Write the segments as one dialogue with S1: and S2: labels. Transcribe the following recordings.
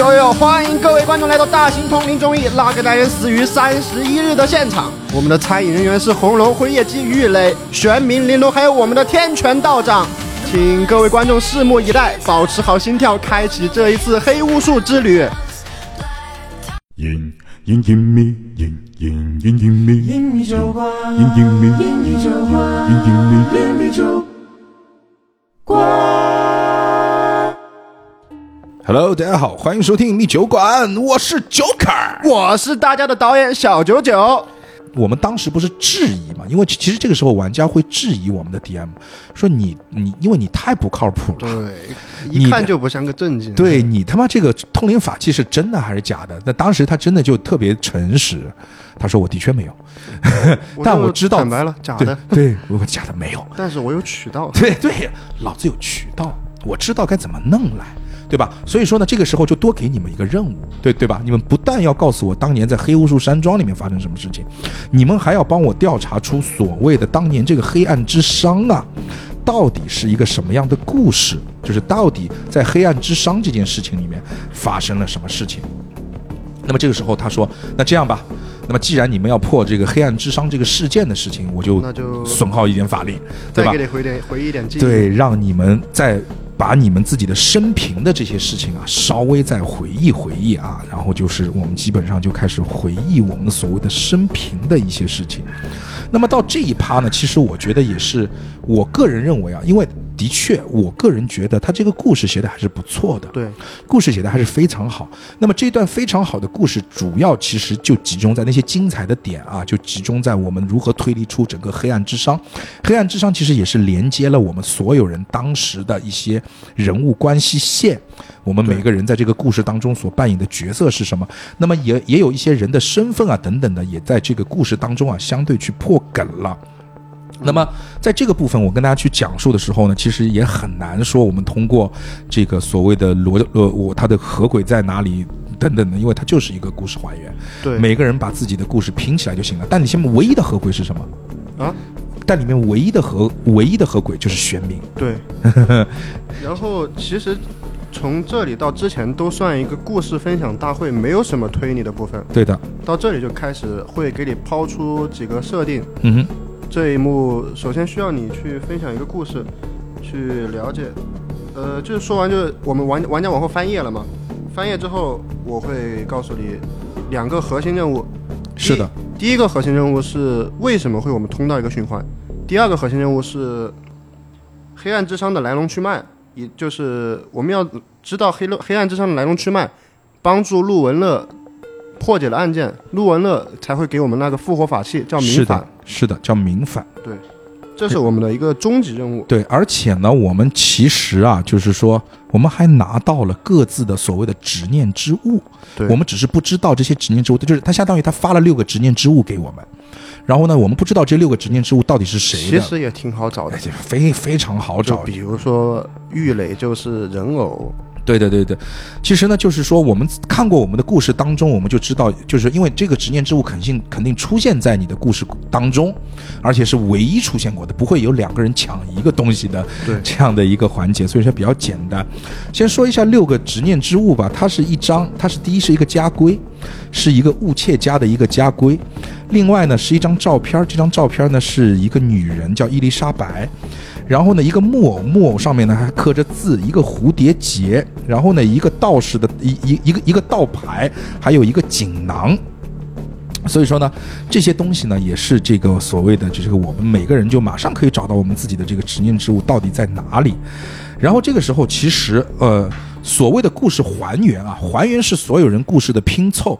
S1: 哟哟，欢迎各位观众来到大型通灵综艺《那个男人死于三十一日》的现场。我们的参演人员是红龙、辉夜姬、玉磊、玄冥、玲珑，还有我们的天权道长。请各位观众拭目以待，保持好心跳，开启这一次黑巫术之旅。
S2: 隐隐隐秘，隐隐隐隐秘，
S3: 隐秘酒馆，
S2: 隐隐秘，
S3: 隐秘酒馆，
S2: 隐隐秘。
S3: 隐秘酒
S4: Hello，大家好，欢迎收听密酒馆，我是 Joker。
S1: 我是大家的导演小九九。
S4: 我们当时不是质疑嘛？因为其其实这个时候玩家会质疑我们的 DM，说你你因为你太不靠谱了，
S1: 对，一看就不像个正经。
S4: 对你他妈这个通灵法器是真的还是假的？那当时他真的就特别诚实，他说我的确没有，但我知道
S1: 坦白了，假
S4: 对
S1: 的。
S4: 对，我假的没有，
S1: 但是我有渠道。
S4: 对对，老子有渠道，我知道该怎么弄来，对吧？所以说呢，这个时候就多给你们一个任务，对对吧？你们不但要告诉我当年在黑巫术山庄里面发生什么事情，你们还要帮我调查出所谓的当年这个黑暗之伤啊，到底是一个什么样的故事？就是到底在黑暗之伤这件事情里面发生了什么事情？那么这个时候他说：“那这样吧，那么既然你们要破这个黑暗之伤这个事件的事情，我就
S1: 那就
S4: 损耗一点法力，对吧
S1: 再给？你回点回忆一点记忆。
S4: 对，让你们再把你们自己的生平的这些事情啊，稍微再回忆回忆啊，然后就是我们基本上就开始回忆我们所谓的生平的一些事情。那么到这一趴呢，其实我觉得也是我个人认为啊，因为的确，我个人觉得他这个故事写的还是不错的。
S1: 对，
S4: 故事写的还是非常好。那么这一段非常好的故事，主要其实就集中在那些精彩的点啊，就集中在我们如何推理出整个黑暗之殇。黑暗之殇其实也是连接了我们所有人当时的一些人物关系线，我们每个人在这个故事当中所扮演的角色是什么。那么也也有一些人的身份啊等等的，也在这个故事当中啊相对去破梗了。那么，在这个部分，我跟大家去讲述的时候呢，其实也很难说我们通过这个所谓的逻呃，我它的合轨在哪里等等的，因为它就是一个故事还原，
S1: 对
S4: 每个人把自己的故事拼起来就行了。但你现在唯一的合轨是什么？
S1: 啊，
S4: 但里面唯一的合唯一的合轨就是玄冥，
S1: 对。然后其实从这里到之前都算一个故事分享大会，没有什么推理的部分。
S4: 对的，
S1: 到这里就开始会给你抛出几个设定。
S4: 嗯哼，
S1: 这一幕首先需要你去分享一个故事，去了解。呃，就是说完就是我们玩玩家往后翻页了嘛，翻页之后我会告诉你两个核心任务。
S4: 是的，
S1: 第一个核心任务是为什么会我们通到一个循环，第二个核心任务是黑暗之伤的来龙去脉，也就是我们要知道黑黑暗之伤的来龙去脉，帮助陆文乐破解了案件，陆文乐才会给我们那个复活法器叫
S4: 是
S1: 冥反
S4: 的，，是的，叫明反。
S1: 对这是我们的一个终极任务。
S4: 对，而且呢，我们其实啊，就是说，我们还拿到了各自的所谓的执念之物。
S1: 对
S4: 我们只是不知道这些执念之物，就是他相当于他发了六个执念之物给我们，然后呢，我们不知道这六个执念之物到底是谁的。
S1: 其实也挺好找的
S4: 非非常好找。
S1: 比如说玉垒就是人偶，
S4: 对对对对，其实呢，就是说我们看过我们的故事当中，我们就知道，就是因为这个执念之物肯定肯定出现在你的故事当中，而且是唯一出现过的，不会有两个人抢一个东西的
S1: 对
S4: 这样的一个环节，所以说比较简单。先说一下六个执念之物吧，它是一张，它是第一是一个家规，是一个物切家的一个家规，另外呢是一张照片，这张照片呢是一个女人叫伊丽莎白。然后呢，一个木偶，木偶上面呢还刻着字，一个蝴蝶结，然后呢，一个道士的一一一个一个道牌，还有一个锦囊。所以说呢，这些东西呢，也是这个所谓的，就是我们每个人就马上可以找到我们自己的这个执念之物到底在哪里。然后这个时候，其实呃，所谓的故事还原啊，还原是所有人故事的拼凑。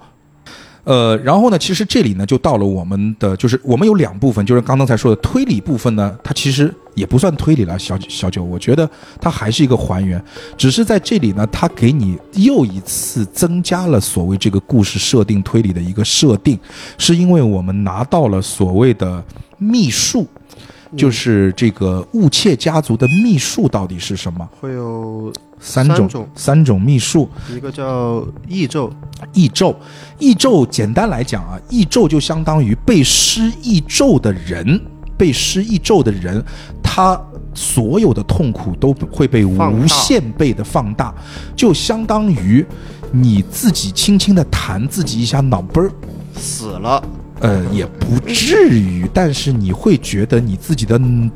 S4: 呃，然后呢，其实这里呢就到了我们的，就是我们有两部分，就是刚刚才说的推理部分呢，它其实也不算推理了，小小九，我觉得它还是一个还原，只是在这里呢，它给你又一次增加了所谓这个故事设定推理的一个设定，是因为我们拿到了所谓的秘术。就是这个雾切家族的秘术到底是什么？
S1: 会有
S4: 三种
S1: 三种。
S4: 秘术，
S1: 一个叫异咒，
S4: 异咒，异咒简单来讲啊，异咒就相当于被施异咒的人，被施异咒的人，他所有的痛苦都会被无限倍的放大，就相当于你自己轻轻的弹自己一下脑杯儿，
S1: 死了，
S4: 呃，也不至于，但是你会觉得你自己的嗯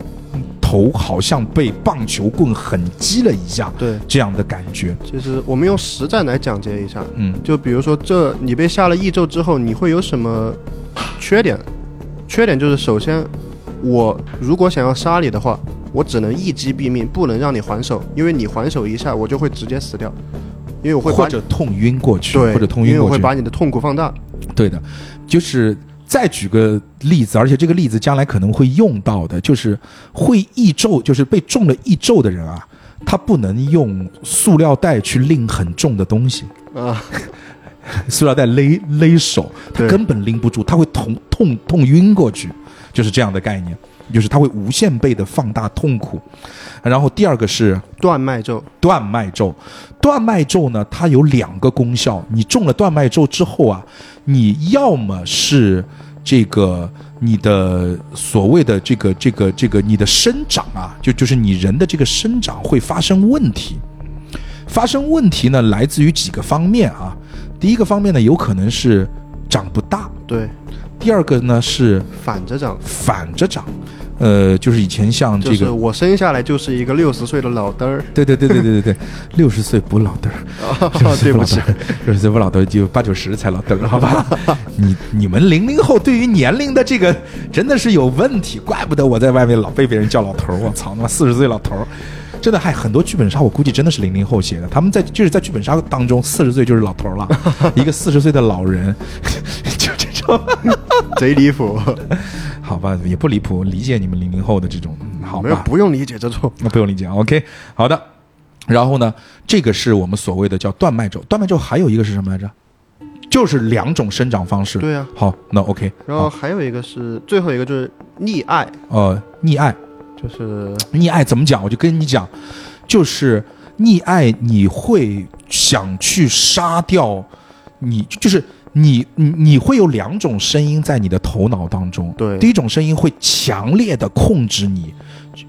S4: 头好像被棒球棍狠击了一下，
S1: 对。
S4: 这样的感觉。
S1: 其实我们用实战来讲解一下，
S4: 嗯，
S1: 就比如说这你被下了异咒之后，你会有什么缺点？缺点就是首先，我如果想要杀你的话，我只能一击毙命，不能让你还手，因为你还手一下，我就会直接死掉，因为我会把
S4: 或者痛晕过去，
S1: 对，
S4: 或者痛
S1: 因为我
S4: 晕过去。
S1: 会把你的痛苦放大。
S4: 对的，就是再举个例子，而且这个例子将来可能会用到的，就是会易咒，就是被中了易咒的人啊，他不能用塑料袋去拎很重的东西，
S1: 啊，
S4: 塑料袋勒勒手，他根本拎不住，他会痛痛痛晕过去，就是这样的概念，就是它会无限倍的放大痛苦。然后第二个是
S1: 断脉咒，
S4: 断脉咒，断脉咒呢，它有两个功效。你中了断脉咒之后啊，你要么是这个你的所谓的这个这个这个你的生长啊，就就是你人的这个生长会发生问题。发生问题呢，来自于几个方面啊。第一个方面呢，有可能是长不大；
S1: 对，
S4: 第二个呢是
S1: 反着长，
S4: 反着长。呃，就是以前像这个，
S1: 就是我生下来就是一个六十岁的老登儿。
S4: 对对对对对对对，六十岁不老登儿。
S1: 哦，对不起，
S4: 六十岁不老嘚，就八九十才老登儿，好吧？你你们零零后对于年龄的这个真的是有问题，怪不得我在外面老被别人叫老头儿。我操，他妈四十岁老头儿，真的还很多剧本杀，我估计真的是零零后写的。他们在就是在剧本杀当中，四十岁就是老头儿了，一个四十岁的老人，就这种，
S1: 贼离谱。
S4: 好吧，也不离谱，理解你们零零后的这种，嗯好吧？
S1: 不用理解这种。
S4: 那不用理解，OK，好的。然后呢，这个是我们所谓的叫断脉咒。断脉咒还有一个是什么来着？就是两种生长方式。
S1: 对啊，
S4: 好，那 OK。
S1: 然后还有一个是最后一个就是溺爱，
S4: 呃，溺爱，
S1: 就是
S4: 溺爱怎么讲？我就跟你讲，就是溺爱，你会想去杀掉你，就是你你你会有两种声音在你的头脑当中。
S1: 对
S4: 第一种声音会强烈的控制你，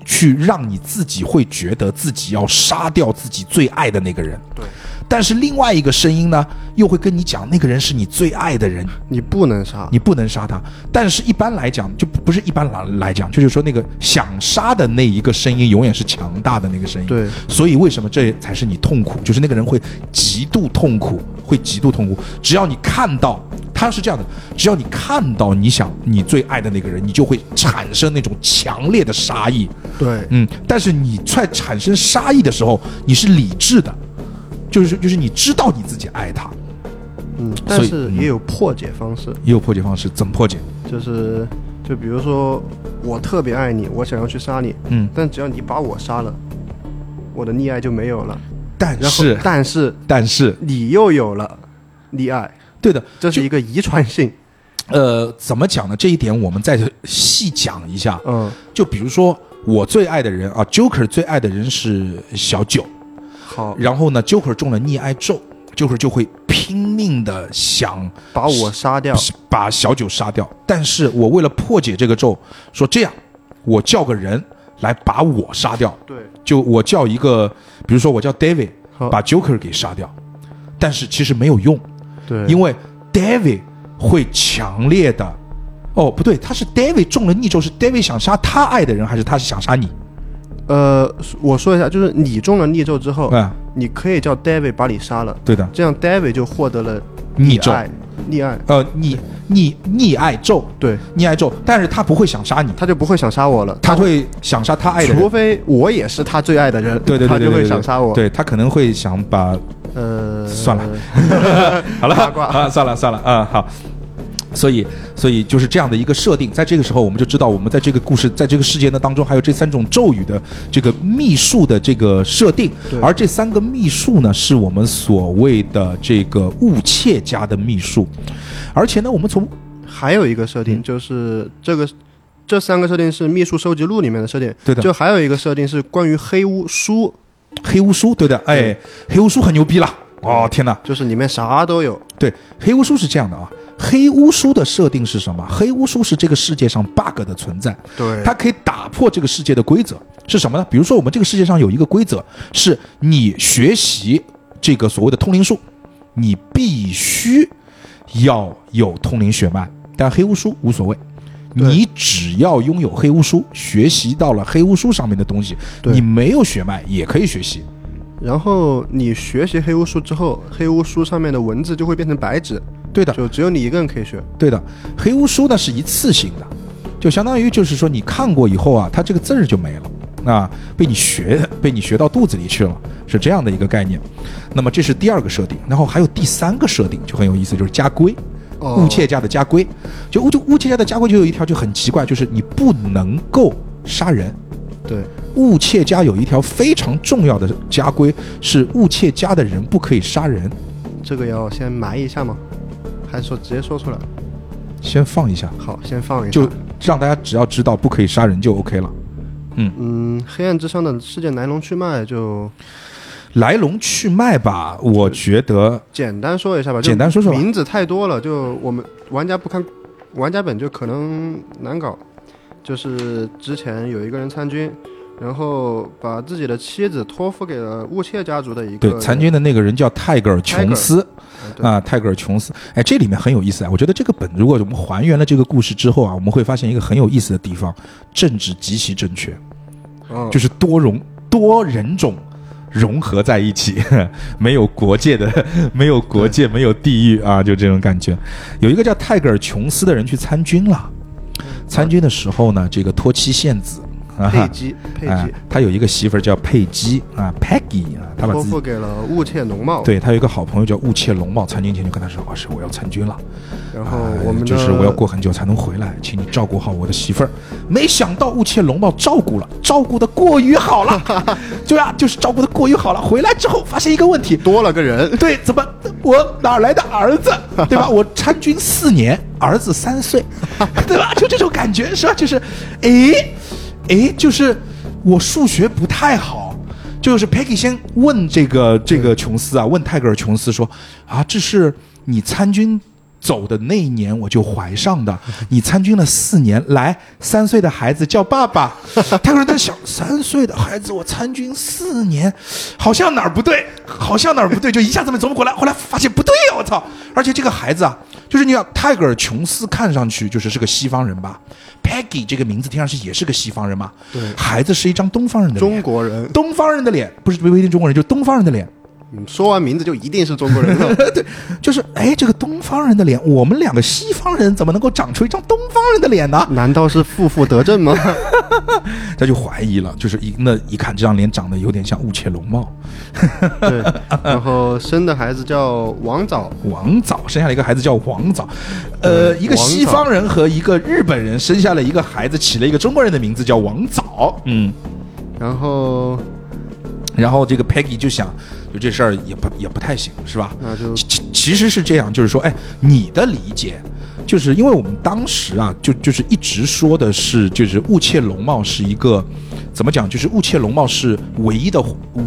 S4: 去让你自己会觉得自己要杀掉自己最爱的那个人。
S1: 对。
S4: 但是另外一个声音呢，又会跟你讲，那个人是你最爱的人，
S1: 你不能杀。
S4: 你不能杀他。但是一般来讲，就不是一般来来讲，就是说那个想杀的那一个声音，永远是强大的那个声音。
S1: 对，
S4: 所以为什么这才是你痛苦？就是那个人会极度痛苦，会极度痛苦。只要你看到他是这样的，只要你看到你想你最爱的那个人，你就会产生那种强烈的杀意。
S1: 对，
S4: 嗯，但是你在产生杀意的时候，你是理智的，就是就是你知道你自己爱他，
S1: 嗯，但是也有破解方式，
S4: 也有破解方式。怎么破解？
S1: 就是就比如说我特别爱你，我想要去杀你，
S4: 嗯，
S1: 但只要你把我杀了，我的溺爱就没有了。
S4: 但是
S1: 但是
S4: 但是
S1: 你又有了溺爱，
S4: 对的，
S1: 这是一个遗传性。
S4: 呃，怎么讲呢？这一点我们再细讲一下。
S1: 嗯，
S4: 就比如说我最爱的人啊，Joker 最爱的人是小九，
S1: 好，
S4: 然后呢，Joker 中了溺爱咒，Joker 就会拼命的想
S1: 把我杀掉。
S4: 把小九杀掉。但是我为了破解这个咒，说这样，我叫个人来把我杀掉，
S1: 对，
S4: 就我叫一个，比如说我叫 David，把 Joker 给杀掉。但是其实没有用，
S1: 对，
S4: 因为 David 会强烈的，哦，不对，他是 David 中了逆咒，是 David 想杀他爱的人，还是他是想杀你？
S1: 呃，我说一下，就是你中了逆咒之后，
S4: 啊、
S1: 你可以叫 David 把你杀了，
S4: 对的，
S1: 这样 David 就获得了
S4: 逆咒，
S1: 爱，溺爱，
S4: 呃，逆逆逆爱咒，
S1: 对，
S4: 逆爱咒，但是他不会想杀你，
S1: 他就不会想杀我了，
S4: 他会想杀他爱的
S1: 除。非我也是他最爱的人，
S4: 对对对。
S1: 他就会想杀我。，
S4: 对他可能会想把
S1: 呃，
S4: 算了，好了
S1: 八卦。
S4: 啊，算了算了啊，好。所以，所以就是这样的一个设定，在这个时候，我们就知道，我们在这个故事，在这个事件的当中，还有这三种咒语的这个秘术的这个设定。而这三个秘术呢，是我们所谓的这个误切家的秘术。而且呢，我们从
S1: 还有一个设
S4: 嗯
S1: 定就是这个。这三个设定是秘术收集录里面的设定，
S4: 对的
S1: 就还有一个设定是关于黑巫书，
S4: 黑巫书，对的，哎，黑巫书很牛逼了，哦天哪！
S1: 就是里面啥都有。
S4: 对，黑巫术是这样的啊，黑巫术的设定是什么？黑巫术是这个世界上 bug 的存在，
S1: 对
S4: 它可以打破这个世界的规则，是什么呢？比如说，我们这个世界上有一个规则，是你学习这个所谓的通灵术，你必须要有通灵血脉，但黑巫术无所谓。你只要拥有黑巫术，学习到了黑巫术上面的东西，
S1: 对
S4: 你没有血脉也可以学习。
S1: 然后你学习黑巫术之后，黑巫书上面的文字就会变成白纸，
S4: 对的，
S1: 就只有你一个人可以学。
S4: 对的，黑巫书呢是一次性的，就相当于就是说你看过以后啊，它这个字儿就没了。啊，被你学被你学到肚子里去了，是这样的一个概念。那么这是第二个设定，然后还有第三个设定就很有意思，就是家规，
S1: 哦。
S4: 雾切家的家规，就巫就巫切家的家规就有一条就很奇怪，就是你不能够杀人。
S1: 对，
S4: 雾切家有一条非常重要的家规，是雾切家的人不可以杀人。
S1: 这个要先埋一下吗？还是说直接说出来？
S4: 先放一下，
S1: 好，先放一下。
S4: 就让大家只要知道不可以杀人就 OK 了。
S1: 嗯嗯，黑暗之上的事件来龙去脉就
S4: 来龙去脉吧，我觉得
S1: 简单说一下吧。就
S4: 简单说说
S1: 名字太多了，就我们玩家不看玩家本就可能难搞。就是之前有一个人参军，然后把自己的妻子托付给了雾切家族的一个
S4: 对参军的那个人叫泰戈尔琼斯啊，泰戈尔琼斯。哎，这里面很有意思啊。我觉得这个本如果我们还原了这个故事之后啊，我们会发现一个很有意思的地方，政治极其正确，
S1: 嗯
S4: 就是多融多人种。融合在一起，没有国界的，没有国界，没有地域啊，就这种感觉。有一个叫泰戈尔琼斯的人去参军了，参军的时候呢，这个托妻献子，
S1: 佩姬，佩
S4: 哎
S1: 姬，
S4: 他有一个媳妇儿叫佩姬啊，Peggy 啊，他把
S1: 托付给了雾切龙茂。，
S4: 对他有一个好朋友叫雾切龙茂，参军前就跟他说：“哦，是我要参军了，
S1: 然后
S4: 哎
S1: 我们的
S4: 就是我要过很久才能回来，请你照顾好我的媳妇儿。”没想到雾切龙茂照顾了，照顾的过于好了，对啊，就是照顾的过于好了。回来之后发现一个问题，
S1: 多了个人，
S4: 对，怎么我哪来的儿子，对吧？我参军四年，儿子三岁，对吧？就这种感觉是吧？就是，诶，诶，就是我数学不太好。就是 Peggy 先问这个这个琼斯啊，问泰戈尔琼斯说啊，这是你参军走的那一年我就怀上的，你参军了四年，来三岁的孩子叫爸爸。泰戈尔在想，三岁的孩子我参军四年，好像哪儿不对，好像哪儿不对，就一下子没琢磨过来，后来发现不对呀、我操！而且这个孩子啊，就是你要泰戈尔琼斯看上去就是是个西方人吧，Peggy 这个名字听上去也是个西方人嘛，
S1: 对。
S4: 孩子是一张东方人的脸。
S1: 中国人。
S4: 东方人的脸，不是不一定中国人，就是东方人的脸，
S1: 嗯说完名字就一定是中国人了。
S4: 对就是哎，这个东方人的脸，我们两个西方人怎么能够长出一张东方人的脸呢？
S1: 难道是负负得正吗？
S4: 他就怀疑了，就是一那一看这张脸长得有点像雾切龙茂，
S1: 对，然后生的孩子叫王早，
S4: 王早生下了一个孩子叫王早，呃，
S1: 嗯
S4: 一个西方人和一个日本人生下了一个孩子，起了一个中国人的名字叫王早，嗯，
S1: 然后
S4: 然后这个 Peggy 就想，就这事儿也不也不太行，是吧？
S1: 那就
S4: 其其实是这样，就是说，哎，你的理解，就是因为我们当时啊，就就是一直说的是，就是雾切龙茂是一个怎么讲，就是雾切龙茂是唯一的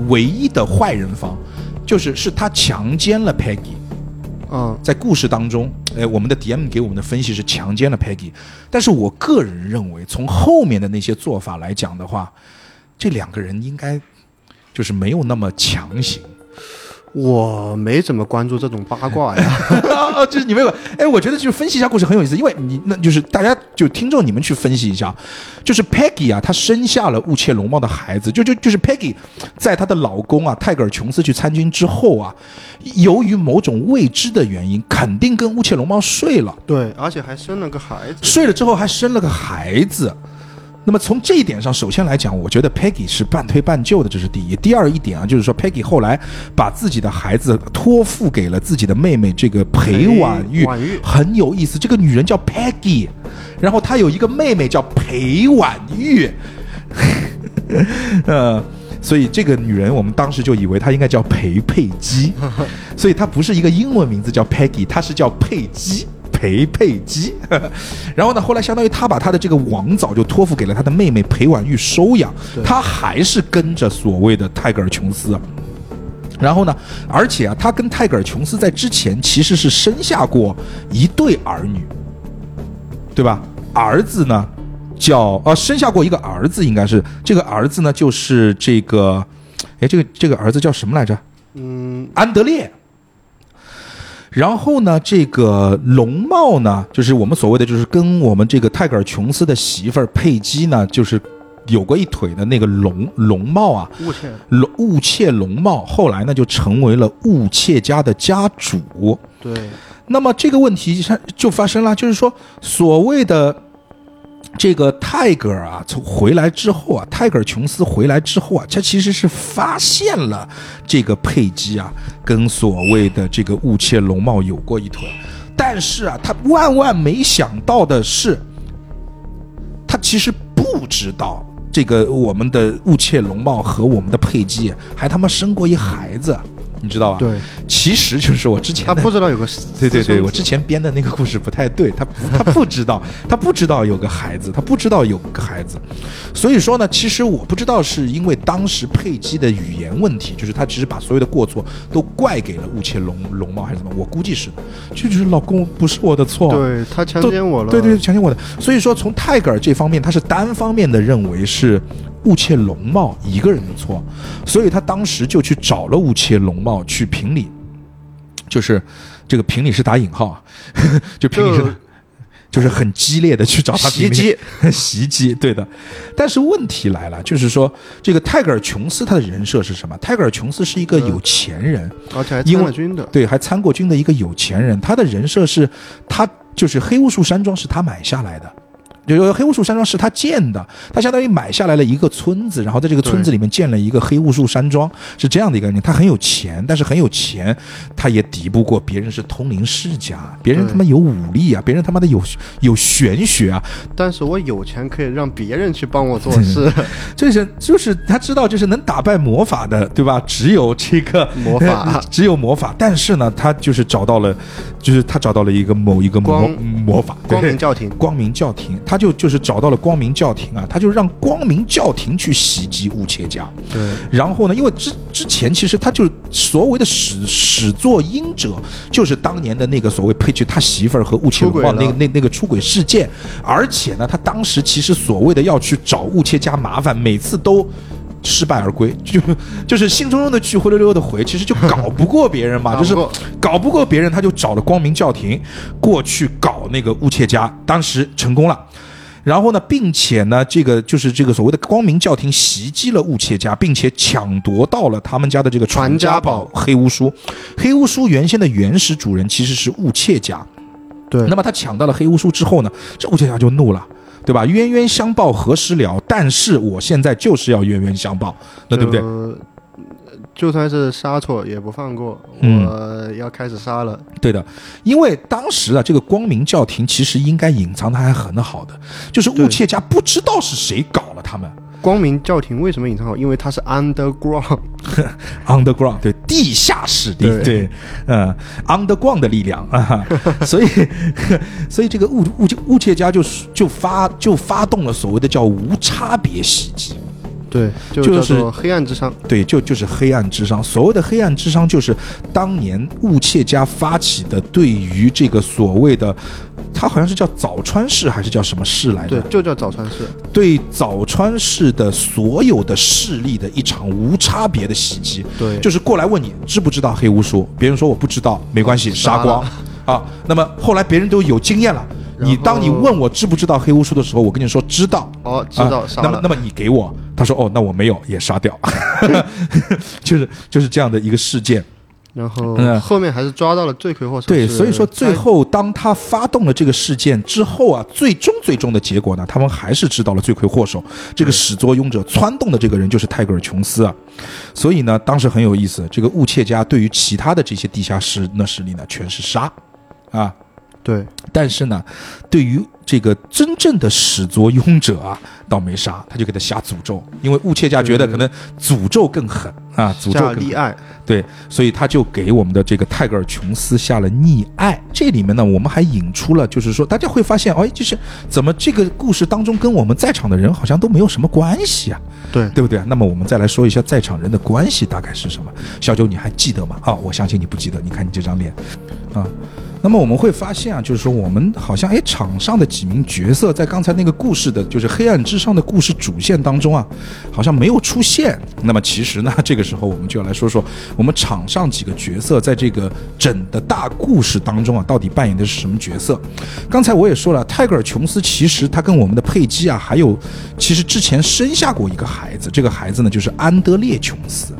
S4: 唯一的坏人方，就是是他强奸了 Peggy，
S1: 嗯，
S4: 在故事当中，哎，我们的 DM 给我们的分析是强奸了 Peggy，但是我个人认为，从后面的那些做法来讲的话，这两个人应该就是没有那么强行。
S1: 我没怎么关注这种八卦呀。
S4: 啊，就是你没有，哎，我觉得就是分析一下故事很有意思，因为你那就是大家就听众你们去分析一下，就是 Peggy 啊，她生下了雾切龙猫的孩子，就就就是 Peggy 在她的老公啊泰戈尔琼斯去参军之后啊，由于某种未知的原因，肯定跟雾切龙猫睡了，
S1: 对，而且还生了个孩子。
S4: 睡了之后还生了个孩子。那么从这一点上，首先来讲，我觉得 Peggy 是半推半就的，这是第一。第二一点啊，就是说 Peggy 后来把自己的孩子托付给了自己的妹妹这个裴婉玉，很有意思。这个女人叫 Peggy，然后她有一个妹妹叫裴婉玉，呃，所以这个女人我们当时就以为她应该叫裴佩姬，所以她不是一个英文名字叫 Peggy，她是叫佩姬。裴佩姬，然后呢，后来相当于他把他的这个王早就托付给了他的妹妹裴婉玉收养，他还是跟着所谓的泰戈尔琼斯。然后呢，而且啊，他跟泰戈尔琼斯在之前其实是生下过一对儿女，对吧？儿子呢叫呃生下过一个儿子，应该是这个儿子呢就是这个，哎，这个这个儿子叫什么来着？
S1: 嗯，
S4: 安德烈。然后呢，这个龙茂呢，就是我们所谓的，就是跟我们这个泰戈尔琼斯的媳妇儿佩姬呢，就是有过一腿的那个龙龙茂啊，
S1: 误切，
S4: 龙雾切龙茂，后来呢就成为了雾切家的家主。
S1: 对，
S4: 那么这个问题上就发生了，就是说所谓的这个泰戈尔啊，从回来之后啊，泰戈尔琼斯回来之后啊，他其实是发现了这个佩姬啊，跟所谓的这个雾切龙茂有过一腿，但是啊，他万万没想到的是，他其实不知道。这个我们的雾切龙茂和我们的佩姬还他妈生过一孩子，你知道吧？
S1: 对，
S4: 其实就是我之前
S1: 他不知道有个
S4: 对对对，我之前编的那个故事不太对，他 他不知道，他不知道有个孩子，他不知道有个孩子，所以说呢，其实我不知道是因为当时佩姬的语言问题，就是他其实把所有的过错都怪给了雾切龙龙猫还是什么，我估计是的，就就是老公不是我的错，
S1: 对他强奸我了，
S4: 对对，强奸我的。所以说，从泰戈尔这方面，他是单方面的认为是雾切龙茂一个人的错，所以他当时就去找了雾切龙茂去评理，就是这个评理是打引号啊，就评理是
S1: 就
S4: 就是很激烈的去找他
S1: 袭击，
S4: 袭击，对的。但是问题来了，就是说这个泰戈尔琼斯他的人设是什么？泰戈尔琼斯是一个有钱人，
S1: 而且还参了军的，
S4: 对，还参过军的一个有钱人，他的人设是，他就是黑巫术山庄是他买下来的。就是黑巫术山庄是他建的，他相当于买下来了一个村子，然后在这个村子里面建了一个黑巫术山庄，是这样的一个概念。他很有钱，但是很有钱，他也敌不过别人是通灵世家，别人他妈有武力啊，别人他妈的有有玄学啊，
S1: 但是我有钱可以让别人去帮我做事，
S4: 就是就是他知道，就是能打败魔法的，对吧？只有这个
S1: 魔法
S4: 只有魔法。但是呢，他就是找到了，就是他找到了一个某一个魔魔法，
S1: 光明教廷，
S4: 光明教廷，他就就是找到了光明教廷啊，他就让光明教廷去袭击乌切家。
S1: 对，
S4: 然后呢，因为之之前其实他就所谓的始始作俑者，就是当年的那个所谓佩奇他媳妇儿和雾切龙
S1: 出轨
S4: 那个那那个出轨事件，而且呢，他当时其实所谓的要去找雾切家麻烦，每次都。失败而归，就就是兴冲冲的去，灰溜溜的回，其实就搞不过别人嘛，就是
S1: 搞不过
S4: 搞不过别人，他就找了光明教廷过去搞那个乌切家，当时成功了。然后呢，并且呢，这个就是这个所谓的光明教廷袭击了雾切家，并且抢夺到了他们家的这个传家宝黑巫书。黑巫书原先的原始主人其实是雾切家，
S1: 对，
S4: 那么他抢到了黑巫书之后呢，这雾切家就怒了。对吧？冤冤相报何时了？但是我现在就是要冤冤相报，那对不对？
S1: 就？算是杀错也不放过，
S4: 嗯
S1: 我要开始杀了。
S4: 对的，因为当时啊，这个光明教廷其实应该隐藏的还很好的，就是雾切家不知道是谁搞了他们
S1: 光明教廷为什么隐藏好？因为它是
S4: underground，，underground 对地下势力，
S1: 对
S4: 对，嗯，underground 的力量啊，所以 所以这个雾雾雾切家就就发就发动了所谓的叫无差别袭击。
S1: 对，就
S4: 就是
S1: 黑暗之伤。
S4: 对，就就是黑暗之伤。所谓的黑暗之伤，就是当年雾切家发起的对于这个所谓的，他好像是叫早川氏还是叫什么氏来着？，
S1: 对就叫早川氏。
S4: 对早川氏的所有的势力的一场无差别的袭击。
S1: 对，
S4: 就是过来问你知不知道黑巫术，别人说我不知道，没关系，杀
S1: 杀
S4: 光
S1: 了
S4: 啊。那么后来别人都有经验了。你当你问我知不知道黑巫术的时候，我跟你说知道，
S1: 哦，知道
S4: 啊。那么那么你给我，他说哦，那我没有，也杀掉，就是就是这样的一个事件。
S1: 然后
S4: 嗯
S1: 后面还是抓到了罪魁祸首。
S4: 对，所以说最后当他发动了这个事件之后啊，最终最终的结果呢，他们还是知道了罪魁祸首，这个始作俑者撺动的这个人就是泰戈尔琼斯啊。所以呢，当时很有意思，这个雾切家对于其他的这些地下室那势力呢，全是杀啊。
S1: 对
S4: 但是呢，对于这个真正的始作俑者啊，倒没啥，他就给他下诅咒，因为雾切家觉得可能诅咒更狠啊，诅咒更
S1: 厉害，
S4: 对，所以他就给我们的这个泰戈尔琼斯下了溺爱。这里面呢，我们还引出了，就是说大家会发现，哎，就是怎么这个故事当中跟我们在场的人好像都没有什么关系啊，
S1: 对
S4: 对不对？那么我们再来说一下在场人的关系大概是什么？小九，你还记得吗？啊，我相信你不记得，你看你这张脸，啊。那么我们会发现啊，就是说我们好像哎，场上的几名角色在刚才那个故事的，就是黑暗之上的故事主线当中啊，好像没有出现。那么其实呢，这个时候我们就要来说说我们场上几个角色在这个整的大故事当中啊，到底扮演的是什么角色？刚才我也说了，泰戈尔·琼斯其实他跟我们的佩姬啊，还有其实之前生下过一个孩子，这个孩子呢就是安德烈·琼斯。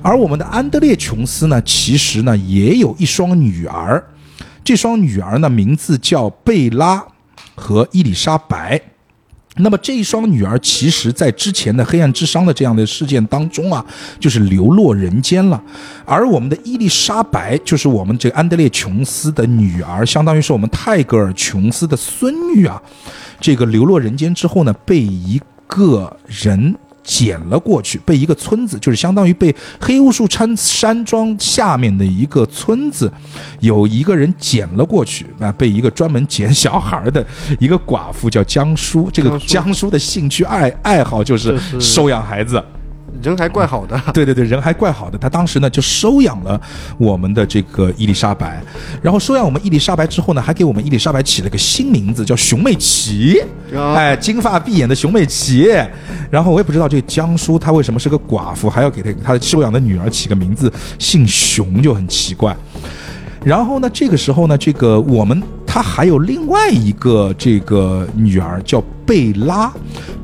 S4: 而我们的安德烈·琼斯呢，其实呢也有一双女儿。这双女儿呢，名字叫贝拉和伊丽莎白。那么这一双女儿，其实在之前的黑暗之殇的这样的事件当中啊，就是流落人间了。而我们的伊丽莎白，就是我们这个安德烈·琼斯的女儿，相当于是我们泰戈尔·琼斯的孙女啊。这个流落人间之后呢，被一个人。捡了过去，被一个村子，就是相当于被黑巫术山山庄下面的一个村子，有一个人捡了过去，啊，被一个专门捡小孩的一个寡妇叫江叔，这个江叔的兴趣爱爱好就是收养孩子。
S1: 人还怪好的，
S4: 对对对，人还怪好的。他当时呢就收养了我们的这个伊丽莎白，然后收养我们伊丽莎白之后呢，还给我们伊丽莎白起了个新名字，叫熊美琪。哎，金发碧眼的熊美琪。然后我也不知道这个江叔他为什么是个寡妇，还要给他他收养的女儿起个名字姓熊，就很奇怪。然后呢，这个时候呢，这个我们他还有另外一个这个女儿叫贝拉，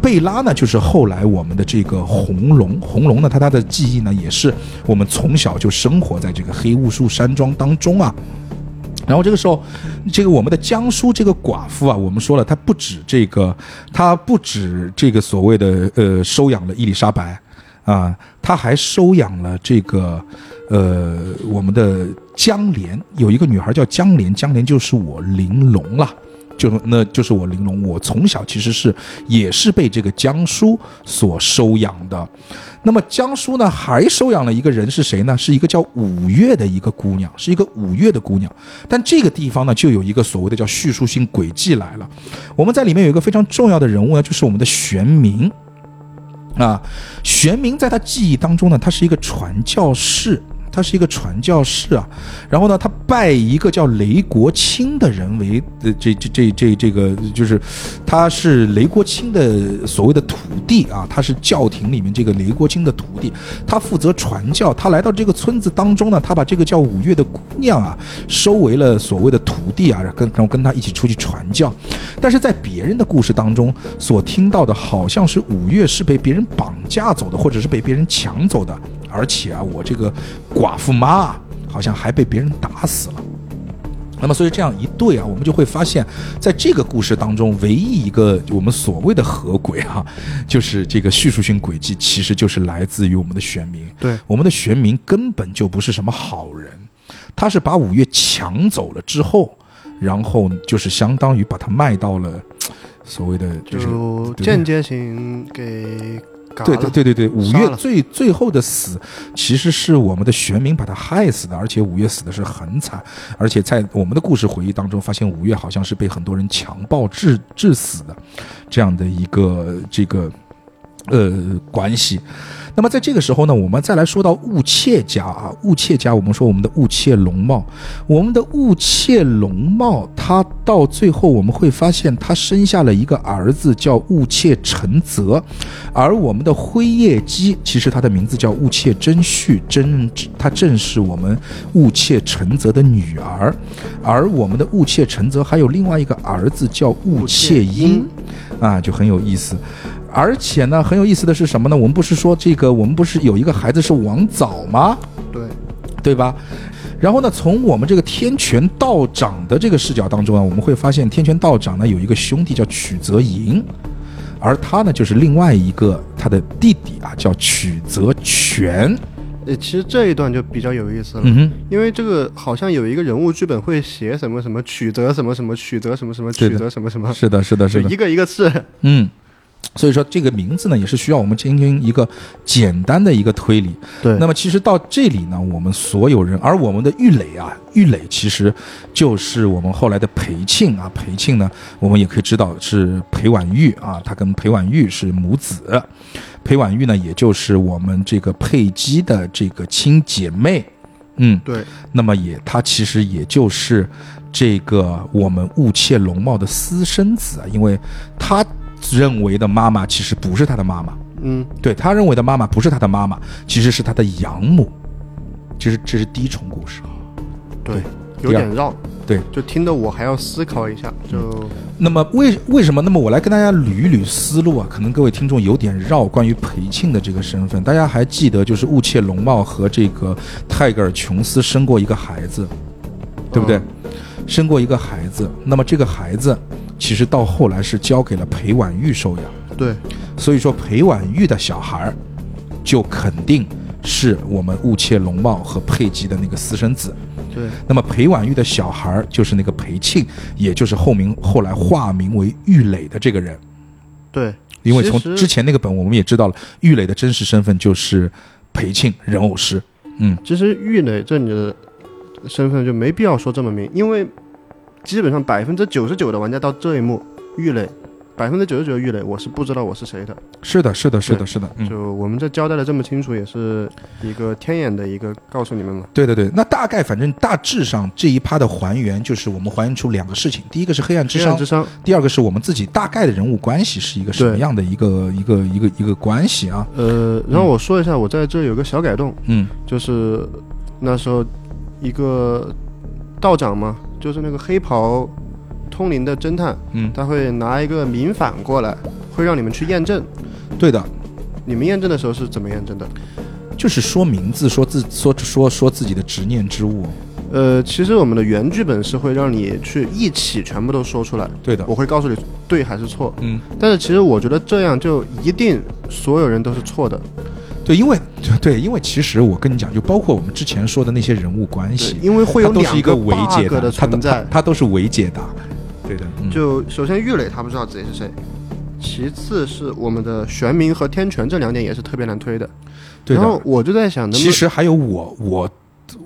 S4: 贝拉呢就是后来我们的这个红龙，红龙呢，他他的记忆呢也是我们从小就生活在这个黑雾树山庄当中啊。然后这个时候，这个我们的江苏这个寡妇啊，我们说了，她不止这个，她不止这个所谓的呃收养了伊丽莎白。啊，她还收养了这个，呃，我们的江莲，有一个女孩叫江莲，江莲就是我玲珑了，就那就是我玲珑。我从小其实是也是被这个江叔所收养的。那么江叔呢，还收养了一个人是谁呢？是一个叫五月的一个姑娘，是一个五月的姑娘。但这个地方呢，就有一个所谓的叫叙述性轨迹来了。我们在里面有一个非常重要的人物呢，就是我们的玄冥。啊，玄冥在他记忆当中呢，他是一个传教士。他是一个传教士啊，然后呢，他拜一个叫雷国清的人为呃这这这这这个就是，他是雷国清的所谓的徒弟啊，他是教廷里面这个雷国清的徒弟，他负责传教。他来到这个村子当中呢，他把这个叫五月的姑娘啊收为了所谓的徒弟啊，跟然后跟他一起出去传教。但是在别人的故事当中所听到的，好像是五月是被别人绑架走的，或者是被别人抢走的。而且啊，我这个寡妇妈好像还被别人打死了。那么，所以这样一对啊，我们就会发现，在这个故事当中，唯一一个我们所谓的合轨哈，就是这个叙述性轨迹，其实就是来自于我们的玄冥。
S1: 对，
S4: 我们的玄冥根本就不是什么好人，他是把五月抢走了之后，然后就是相当于把他卖到了所谓的就是
S1: 间接性给。
S4: 对对对对对，五月最最后的死，其实是我们的玄冥把他害死的，而且五月死的是很惨，而且在我们的故事回忆当中，发现五月好像是被很多人强暴致致死的，这样的一个这个呃关系。那么在这个时候呢，我们再来说到雾切家啊，雾切家，我们说我们的雾切龙茂，我们的雾切龙茂，他到最后我们会发现他生下了一个儿子叫雾切陈泽，而我们的辉夜姬，其实他的名字叫雾切真绪，真他正是我们雾切陈泽的女儿，而我们的雾切陈泽还有另外一个儿子叫雾切英，啊，就很有意思。而且呢，很有意思的是什么呢？我们不是说这个，我们不是有一个孩子是王早吗？
S1: 对，
S4: 对吧？然后呢，从我们这个天权道长的这个视角当中啊，我们会发现天权道长呢有一个兄弟叫曲泽银，而他呢就是另外一个他的弟弟啊，叫曲泽全。
S1: 呃，其实这一段就比较有意思了，
S4: 嗯，
S1: 因为这个好像有一个人物剧本会写什么什么曲泽什么什么曲泽什么什么曲泽什么什么，
S4: 是的，是的，是的，
S1: 一个一个字，
S4: 嗯。所以说这个名字呢，也是需要我们进行一个简单的一个推理。
S1: 对，
S4: 那么其实到这里呢，我们所有人，而我们的玉磊啊，玉磊其实就是我们后来的裴庆啊，裴庆呢，我们也可以知道是裴婉玉啊，他跟裴婉玉是母子。裴婉玉呢，也就是我们这个佩姬的这个亲姐妹嗯，
S1: 对，
S4: 那么也他其实也就是这个我们雾切龙茂的私生子啊，因为他认为的妈妈其实不是他的妈妈，
S1: 嗯，
S4: 对他认为的妈妈不是他的妈妈，其实是他的养母。其实这是第一重故事。
S1: 对，有点绕，
S4: 对，
S1: 就听得我还要思考一下，就
S4: 那么为为什么？那么我来跟大家捋一捋思路啊，可能各位听众有点绕。关于裴庆的这个身份，大家还记得就是雾切龙茂和这个泰戈尔琼斯生过一个孩子，对不对？生过一个孩子，那么这个孩子其实到后来是交给了裴婉玉收养，
S1: 对，
S4: 所以说裴婉玉的小孩儿就肯定是我们雾切龙茂和佩姬的那个私生子。
S1: 对，
S4: 那么裴婉玉的小孩儿就是那个裴庆，也就是后名后来化名为玉磊的这个人。
S1: 对，
S4: 因为从之前那个本我们也知道了，玉磊的真实身份就是裴庆人偶师。嗯，
S1: 其实玉磊这里的身份就没必要说这么明，因为基本上百分之九十九的玩家到这一幕，玉垒百分之九十九的玉垒，我是不知道我是谁的。
S4: 是的，是的，是的，是的。嗯，
S1: 就我们这交代的这么清楚，也是一个天眼的一个告诉你们嘛。
S4: 对对对。那大概反正大致上这一趴的还原，就是我们还原出两个事情，第一个是黑暗之殇
S1: 黑暗之，殇，
S4: 第二个是我们自己大概的人物关系是一个什么
S1: 对
S4: 样的一个一个一个一个关系啊？
S1: 呃，然后我说一下，我在这有个小改动，
S4: 嗯
S1: 就是那时候一个道长嘛，就是那个黑袍通灵的侦探，
S4: 嗯，
S1: 他会拿一个民反过来，会让你们去验证。
S4: 对的，
S1: 你们验证的时候是怎么验证的？
S4: 就是说名字，说自说说说自己的执念之物。
S1: 呃，其实我们的原剧本是会让你去一起全部都说出来，
S4: 对的，
S1: 我会告诉你对还是错。
S4: 嗯，
S1: 但是其实我觉得这样就一定所有人都是错的，
S4: 对，因为对，因为其实我跟你讲，就包括我们之前说的那些人物关系，，
S1: 因为会有
S4: 都是一
S1: 两个
S4: 伪解
S1: 的存在
S4: 它。都是伪解的。对的，嗯
S1: 就首先玉磊他不知道自己是谁，其次是我们的玄冥和天权这两点也是特别难推的。
S4: 对
S1: 然后。我就在想，能能
S4: 其实还有我我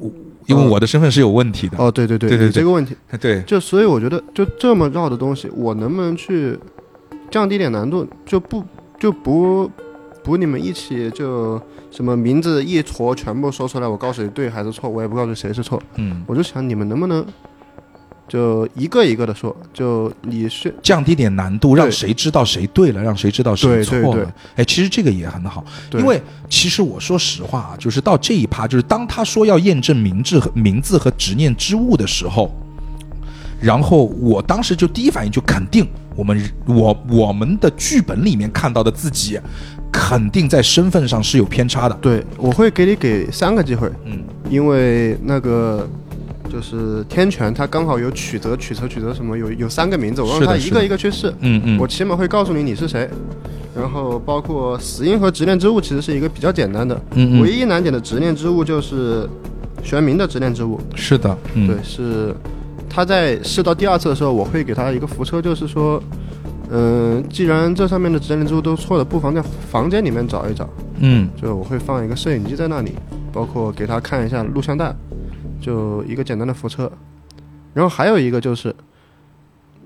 S4: 我，因为我的身份是有问题的。
S1: 哦，对对对，
S4: 对对对
S1: 这个问题，
S4: 对，
S1: 就所以我觉得就这么绕的东西，我能不能去降低点难度，就不就不不你们一起就什么名字一坨全部说出来，我告诉你对还是错，我也不告诉谁是错，
S4: 嗯，
S1: 我就想你们能不能就一个一个的说，就你是
S4: 降低点难度，让谁知道谁对了，让谁知道谁
S1: 对对对。
S4: 错了。哎，其实这个也很好，因为其实我说实话啊，就是到这一趴，就是当他说要验证名字和名字和执念之物的时候，然后我当时就第一反应就肯定我们我我们的剧本里面看到的自己，肯定在身份上是有偏差的。
S1: 对，我会给你给三个机会，
S4: 嗯，
S1: 因为那个就是天权，他刚好有曲折、曲折、曲折什么，有有三个名字，我让他一个一个去试。
S4: 嗯嗯，
S1: 我起码会告诉你你是谁，然后包括死因和执念之物，其实是一个比较简单的，
S4: 嗯嗯。
S1: 唯一难点的执念之物就是玄冥的执念之物，
S4: 是的，嗯。
S1: 对，是他在试到第二次的时候，我会给他一个扶车，就是说，嗯、既然这上面的执念之物都错了，不妨在房间里面找一找，
S4: 嗯
S1: 就我会放一个摄影机在那里，包括给他看一下录像带，就一个简单的扶车。然后还有一个就是，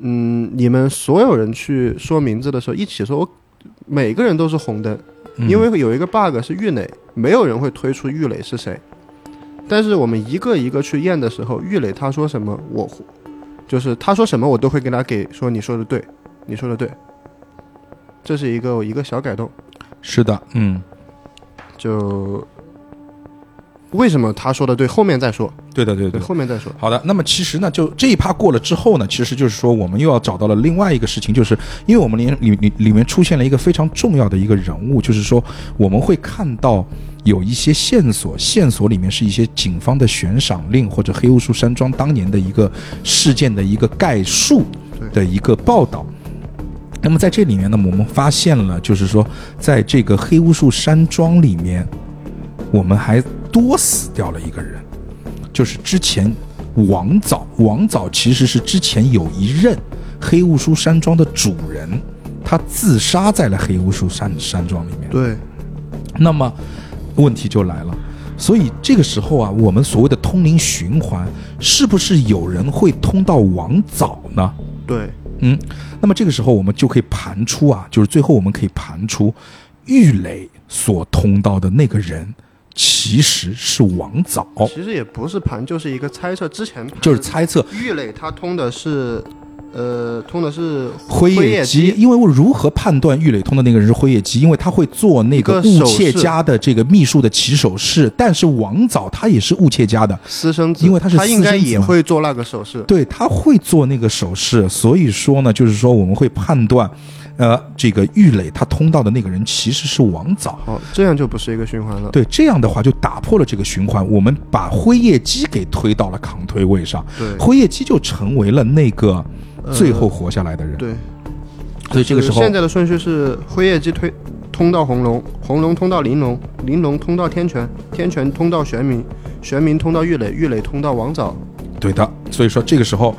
S1: 嗯，你们所有人去说名字的时候，一起说，我每个人都是红灯，
S4: 嗯
S1: 因为有一个 bug 是玉磊，没有人会推出玉磊是谁。但是我们一个一个去验的时候，玉磊他说什么，我就是他说什么，我都会给他给说你说的对，你说的对。这是一个一个小改动。
S4: 是的，嗯，
S1: 就为什么他说的对，后面再说，对，
S4: 对的对的。
S1: 后面再说。
S4: 好的，那么其实呢，就这一趴过了之后呢，其实就是说我们又要找到了另外一个事情，就是因为我们里里里里面出现了一个非常重要的一个人物，就是说我们会看到有一些线索，线索里面是一些警方的悬赏令或者黑巫术山庄当年的一个事件的一个概述的一个报道。那么在这里面呢，我们发现了，就是说，在这个黑巫术山庄里面，我们还多死掉了一个人，就是之前王藻，王藻其实是之前有一任黑巫术山庄的主人，他自杀在了黑巫术山山庄里面。
S1: 对，
S4: 那么问题就来了，所以这个时候啊，我们所谓的通灵循环，是不是有人会通到王藻呢？
S1: 对，
S4: 嗯，那么这个时候我们就可以盘出啊，就是最后我们可以盘出玉磊所通到的那个人，其实是王早，
S1: 其实也不是盘，就是一个猜测。之前
S4: 就是猜测。
S1: 玉垒他通的是，呃，通的是
S4: 辉
S1: 夜
S4: 夜姬，因为我如何判断玉垒通的那个人是辉夜姬？因为他会做那个雾切家的这个秘术的起手式，但是王早他也是雾切家的，
S1: 私生子，
S4: 因为他是
S1: 他应该也会做那个手势。
S4: 对他会做那个手势，所以说呢，就是说我们会判断，呃，这个玉垒他通道的那个人其实是王早。
S1: 哦，这样就不是一个循环了。
S4: 对，这样的话就打破了这个循环，我们把辉夜姬给推到了扛推位上，
S1: 对
S4: 辉夜姬就成为了那个最后活下来的人。
S1: 对，
S4: 所以这个时候，
S1: 现在的顺序是辉夜姬推通到红龙，红龙通到玲珑，玲珑通到天权，天权通到玄冥，玄冥通到玉垒，玉垒通到王早。
S4: 对的，所以说这个时候。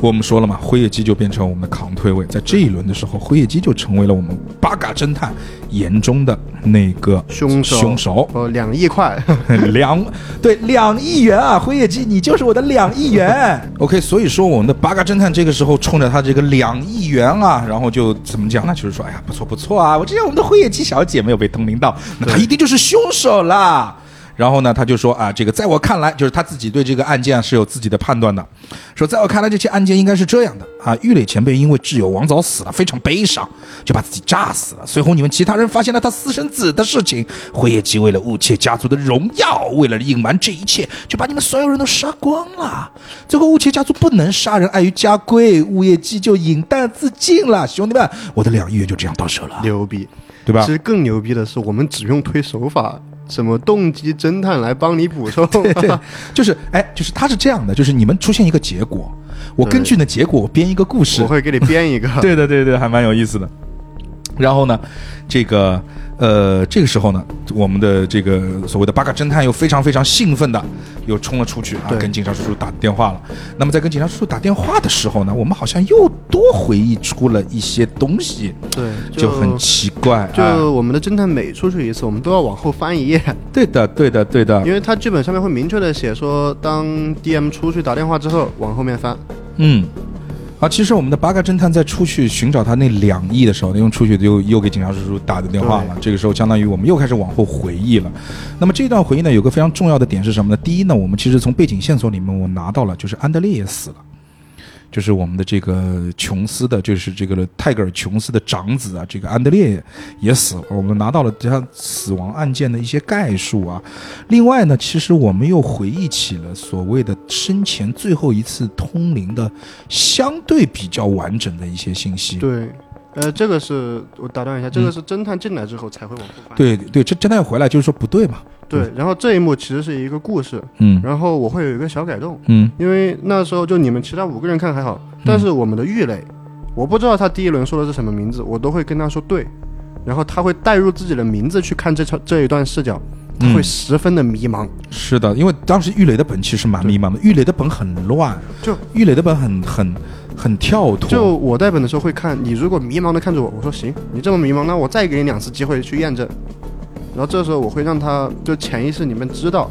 S4: 我们说了嘛，辉夜姬就变成我们的扛推位，在这一轮的时候，辉夜姬就成为了我们八嘎侦探眼中的那个
S1: 凶手
S4: 凶手，
S1: 哦，两亿块，
S4: 两对两亿元啊！辉夜姬，你就是我的两亿元。OK，所以说我们的八嘎侦探这个时候冲着他这个两亿元啊，然后就怎么讲呢？就是说，哎呀，不错不错啊！我知道我们的辉夜姬小姐没有被通灵到，那她一定就是凶手啦。然后呢，他就说啊，这个在我看来，就是他自己对这个案件是有自己的判断的，说在我看来，这起案件应该是这样的啊，玉垒前辈因为挚友王早死了，非常悲伤，就把自己炸死了。随后你们其他人发现了他私生子的事情，辉夜姬为了误切家族的荣耀，为了隐瞒这一切，就把你们所有人都杀光了。最后误切家族不能杀人，碍于家规，雾夜姬就饮弹自尽了。兄弟们，我的两亿元就这样到手了，
S1: 牛逼，
S4: 对吧
S1: 其？实更牛逼的是，我们只用推手法，什么动机侦探来帮你补充。
S4: 对，就是哎，就是他是这样的，就是你们出现一个结果，我根据那结果我编一个故事
S1: 我，会给你编一个。
S4: 对的，对对，还蛮有意思的。然后呢，这个呃，这个时候呢，我们的这个所谓的八嘎侦探又非常非常兴奋的又冲了出去啊，跟警察叔叔打电话了。那么在跟警察叔叔打电话的时候呢，我们好像又多回忆出了一些东西，
S1: 对，
S4: 就很奇怪。
S1: 就
S4: 啊、
S1: 我们的侦探每出去一次，我们都要往后翻一页，
S4: 对的，对的，对的，
S1: 因为他剧本上面会明确的写说，当 DM 出去打电话之后，往后面翻。
S4: 嗯，啊，其实我们的八嘎侦探在出去寻找他那两亿的时候，因为出去又又给警察叔叔打的电话了，这个时候相当于我们又开始往后回忆了。那么这段回忆呢，有个非常重要的点是什么呢？第一呢，我们其实从背景线索里面我拿到了，就是安德烈也死了。就是我们的这个琼斯的，就是这个泰戈尔琼斯的长子啊，这个安德烈也死了。我们拿到了他死亡案件的一些概述啊。另外呢，其实我们又回忆起了所谓的生前最后一次通灵的相对比较完整的一些信息。
S1: 对，呃，这个是我打断一下，这个是侦探进来之后才会往后翻。
S4: 对对，这侦探回来就是说不对嘛。
S1: 对，然后这一幕其实是一个故事，
S4: 嗯。
S1: 然后我会有一个小改动，
S4: 嗯。
S1: 因为那时候就你们其他五个人看还好，但是我们的玉磊，我不知道他第一轮说的是什么名字，我都会跟他说对，然后他会带入自己的名字去看这场这一段视角，他会
S4: 嗯
S1: 十分的迷茫。
S4: 是的，因为当时玉磊的本其实蛮迷茫的，玉磊的本很乱，
S1: 就
S4: 玉磊的本很很很跳脱。
S1: 就我带本的时候会看你，如果迷茫的看着我，我说行，你这么迷茫，那我再给你两次机会去验证。然后这时候我会让他就潜意识里面知道，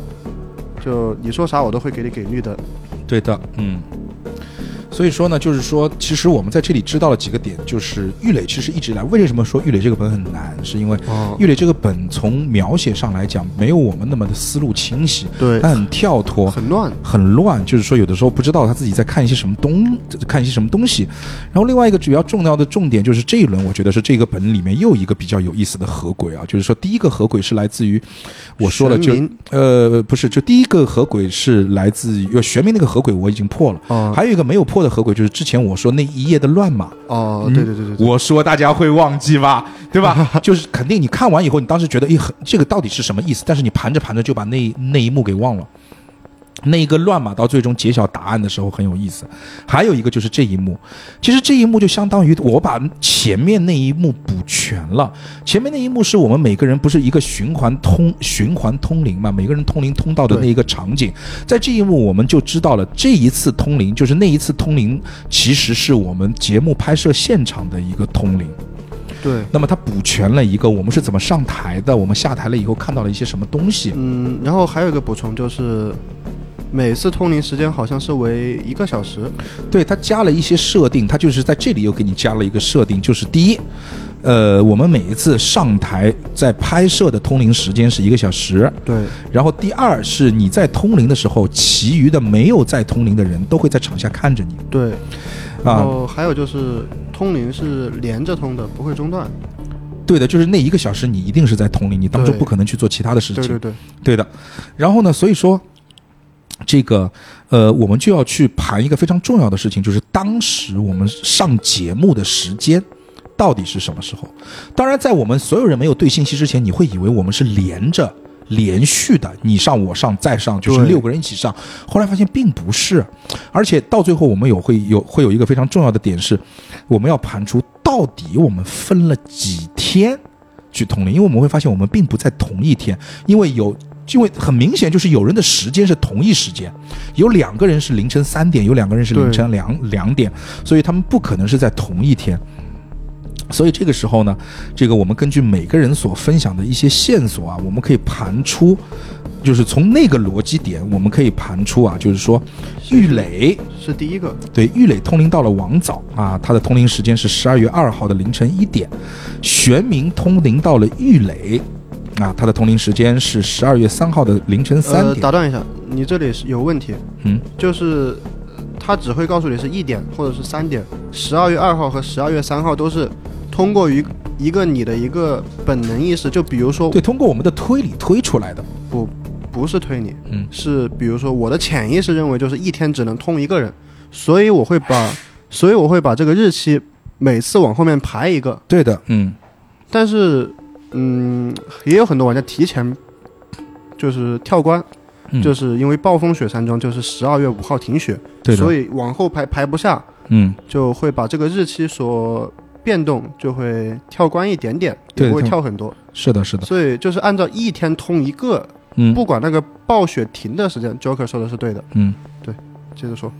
S1: 就你说啥我都会给你给绿的。
S4: 对的，嗯。所以说呢，就是说，其实我们在这里知道了几个点，就是玉磊其实一直以来为什么说玉磊这个本很难，是因为
S1: 哦，
S4: 玉磊这个本从描写上来讲没有我们那么的思路清晰，
S1: 对
S4: 它，很跳脱，
S1: 很乱。
S4: 很乱，就是说有的时候不知道他自己在看一些什么东，看一些什么东西。然后另外一个主要重要的重点就是这一轮，我觉得是这个本里面又一个比较有意思的合轨啊，就是说第一个合轨是来自于我说了就呃不是，就第一个合轨是来自于呃玄冥那个合轨我已经破了，
S1: 哦
S4: 还有一个没有破的合轨就是之前我说那一页的乱码，
S1: 哦，
S4: 嗯
S1: 对对对对对，
S4: 我说大家会忘记吧，对吧？就是肯定你看完以后，你当时觉得，诶，很这个到底是什么意思？但是你盘着盘着就把那那一幕给忘了。那一个乱码到最终揭晓答案的时候很有意思，还有一个就是这一幕，其实这一幕就相当于我把前面那一幕补全了。前面那一幕是我们每个人不是一个循环通循环通灵嘛，每个人通灵通道的那一个场景，在这一幕我们就知道了，这一次通灵就是那一次通灵，其实是我们节目拍摄现场的一个通灵。
S1: 对，
S4: 那么它补全了一个我们是怎么上台的，我们下台了以后看到了一些什么东西。
S1: 嗯，然后还有一个补充就是，每次通灵时间好像是为一个小时。
S4: 对，它加了一些设定，它就是在这里又给你加了一个设定，就是第一，呃，我们每一次上台在拍摄的通灵时间是一个小时，
S1: 对，
S4: 然后第二是你在通灵的时候，其余的没有在通灵的人都会在场下看着你
S1: 对，然
S4: 啊。
S1: 后还有就是通灵是连着通的，不会中断。
S4: 对的，就是那一个小时你一定是在通灵，你当中不可能去做其他的事情。
S1: 对对对，
S4: 对的，然后呢，所以说，这个呃，我们就要去盘一个非常重要的事情，就是当时我们上节目的时间到底是什么时候？当然，在我们所有人没有对信息之前，你会以为我们是连着。连续的，你上我上再上，就是六个人一起上。后来发现并不是，而且到最后我们有会有会有一个非常重要的点是，我们要盘出到底我们分了几天去通灵，因为我们会发现我们并不在同一天，因为有。因为很明显，就是有人的时间是同一时间，有两个人是凌晨三点，有两个人是凌晨两两点，所以他们不可能是在同一天。所以这个时候呢，这个我们根据每个人所分享的一些线索啊，我们可以盘出，就是从那个逻辑点，我们可以盘出啊，就是说，玉磊
S1: 是第一个。
S4: 对，玉磊通灵到了王早啊，他的通灵时间是十二月二号的凌晨一点。玄冥通灵到了玉磊啊，他的通灵时间是十二月三号的凌晨三
S1: 呃，
S4: 点。
S1: 打断一下，你这里是有问题，
S4: 嗯，
S1: 就是呃他只会告诉你是一点或者是三点，十二月二号和十二月三号都是通过于一个你的一个本能意识，就比如说
S4: 对，通过我们的推理推出来的。
S1: 不不是推理，
S4: 嗯。
S1: 是比如说我的潜意识认为就是一天只能通一个人，所以我会把，所以我会把这个日期每次往后面排一个，
S4: 对的，嗯，
S1: 但是嗯，也有很多玩家提前就是跳关，
S4: 嗯。
S1: 就是因为暴风雪山庄就是十二月五号停雪，
S4: 对的，
S1: 所以往后排排不下，
S4: 嗯，
S1: 就会把这个日期所变动就会跳关一点点，也不会
S4: 跳
S1: 跳很多，
S4: 是的，是的，
S1: 所以就是按照一天通一个，
S4: 嗯。
S1: 不管那个暴雪停的时间，Joker 说的是对的。
S4: 嗯。
S1: 接着说，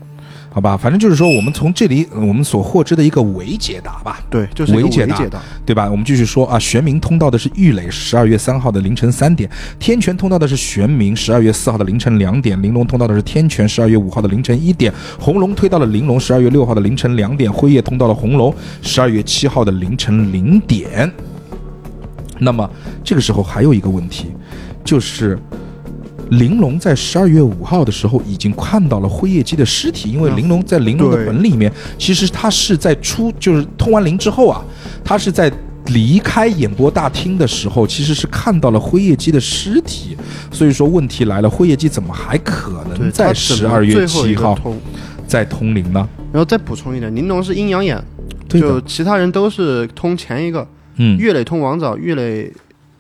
S4: 好吧，反正就是说，我们从这里呃我们所获知的一个伪解答吧，
S1: 对，就是
S4: 伪解答
S1: 伪解答，
S4: 对吧？我们继续说啊，玄冥通道的是玉磊，十二月三号的凌晨三点；天泉通道的是玄冥，十二月四号的凌晨两点；玲珑通道的是天泉，十二月五号的凌晨一点；红龙推到了玲珑，十二月六号的凌晨两点；辉夜通到了红龙，十二月七号的凌晨零点。那么这个时候还有一个问题，就是。玲珑在十二月五号的时候已经看到了辉夜姬的尸体，因为
S1: 嗯
S4: 玲珑在玲珑的
S1: 对
S4: 本里面，其实他是在出就是通完灵之后啊，他是在离开演播大厅的时候，其实是看到了辉夜姬的尸体，所以说问题来了，辉夜姬怎么还可能，在十二月七号
S1: 个通。
S4: 再通灵呢？
S1: 然后再补充一点，玲珑是阴阳眼，就其他人都是通前一个，
S4: 嗯
S1: 岳磊通王早，岳磊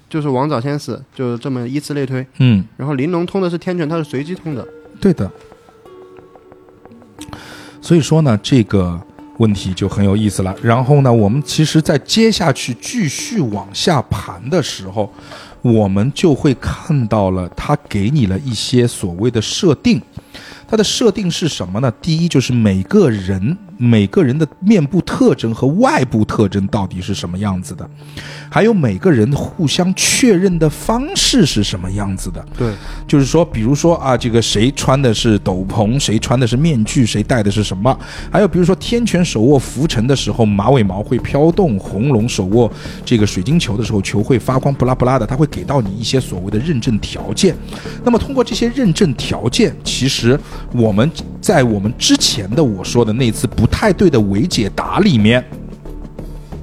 S1: 就是王早先死，就这么依次类推。
S4: 嗯，
S1: 然后玲珑通的是天权，它是随机通的。
S4: 对的。所以说呢，这个问题就很有意思了。然后呢，我们其实，在接下去继续往下盘的时候，我们就会看到了他给你了一些所谓的设定。它的设定是什么呢？第一就是每个人每个人的面部特征和外部特征到底是什么样子的，还有每个人互相确认的方式是什么样子的。
S1: 对，
S4: 就是说，比如说啊，这个谁穿的是斗篷，谁穿的是面具，谁戴的是什么？还有比如说，天权手握浮尘的时候，马尾毛会飘动；红龙手握这个水晶球的时候，球会发光，不拉不拉的，它会给到你一些所谓的认证条件。那么通过这些认证条件，其实我们在我们之前的我说的那次不太对的伪解答里面，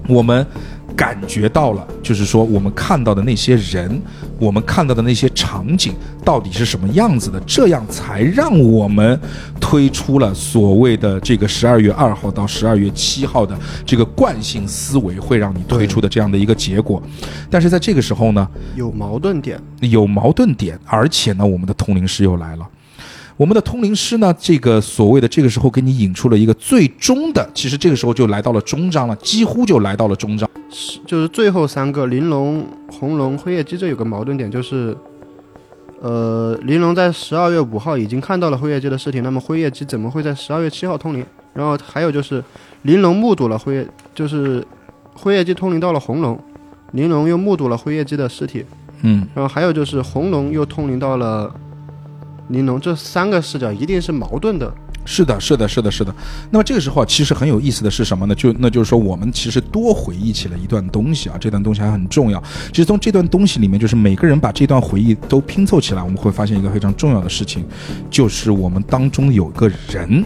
S4: 我们感觉到了，就是说我们看到的那些人，我们看到的那些场景到底是什么样子的，这样才让我们推出了所谓的这个十二月二号到十二月七号的这个惯性思维会让你推出的这样的一个结果。但是在这个时候呢，
S1: 有矛盾点。
S4: 有矛盾点，而且呢，我们的通灵师又来了。我们的通灵师呢，这个所谓的这个时候给你引出了一个最终的，其实这个时候就来到了终章了，几乎就来到了终章。
S1: 是就是最后三个玲珑、红龙、辉夜姬这有个矛盾点，就是，呃，玲珑在十二月五号已经看到了辉夜姬的尸体，那么辉夜姬怎么会在十二月七号通灵？然后还有就是，玲珑目睹了辉夜，就是辉夜姬通灵到了红龙，玲珑又目睹了辉夜姬的尸体，
S4: 嗯，
S1: 然后还有就是红龙又通灵到了玲珑，这三个视角一定是矛盾的。
S4: 是的，是的，是的，是的。那么这个时候，其实很有意思的是什么呢？就那就是说，我们其实多回忆起了一段东西啊，这段东西还很重要。其实从这段东西里面，就是每个人把这段回忆都拼凑起来，我们会发现一个非常重要的事情，就是我们当中有个人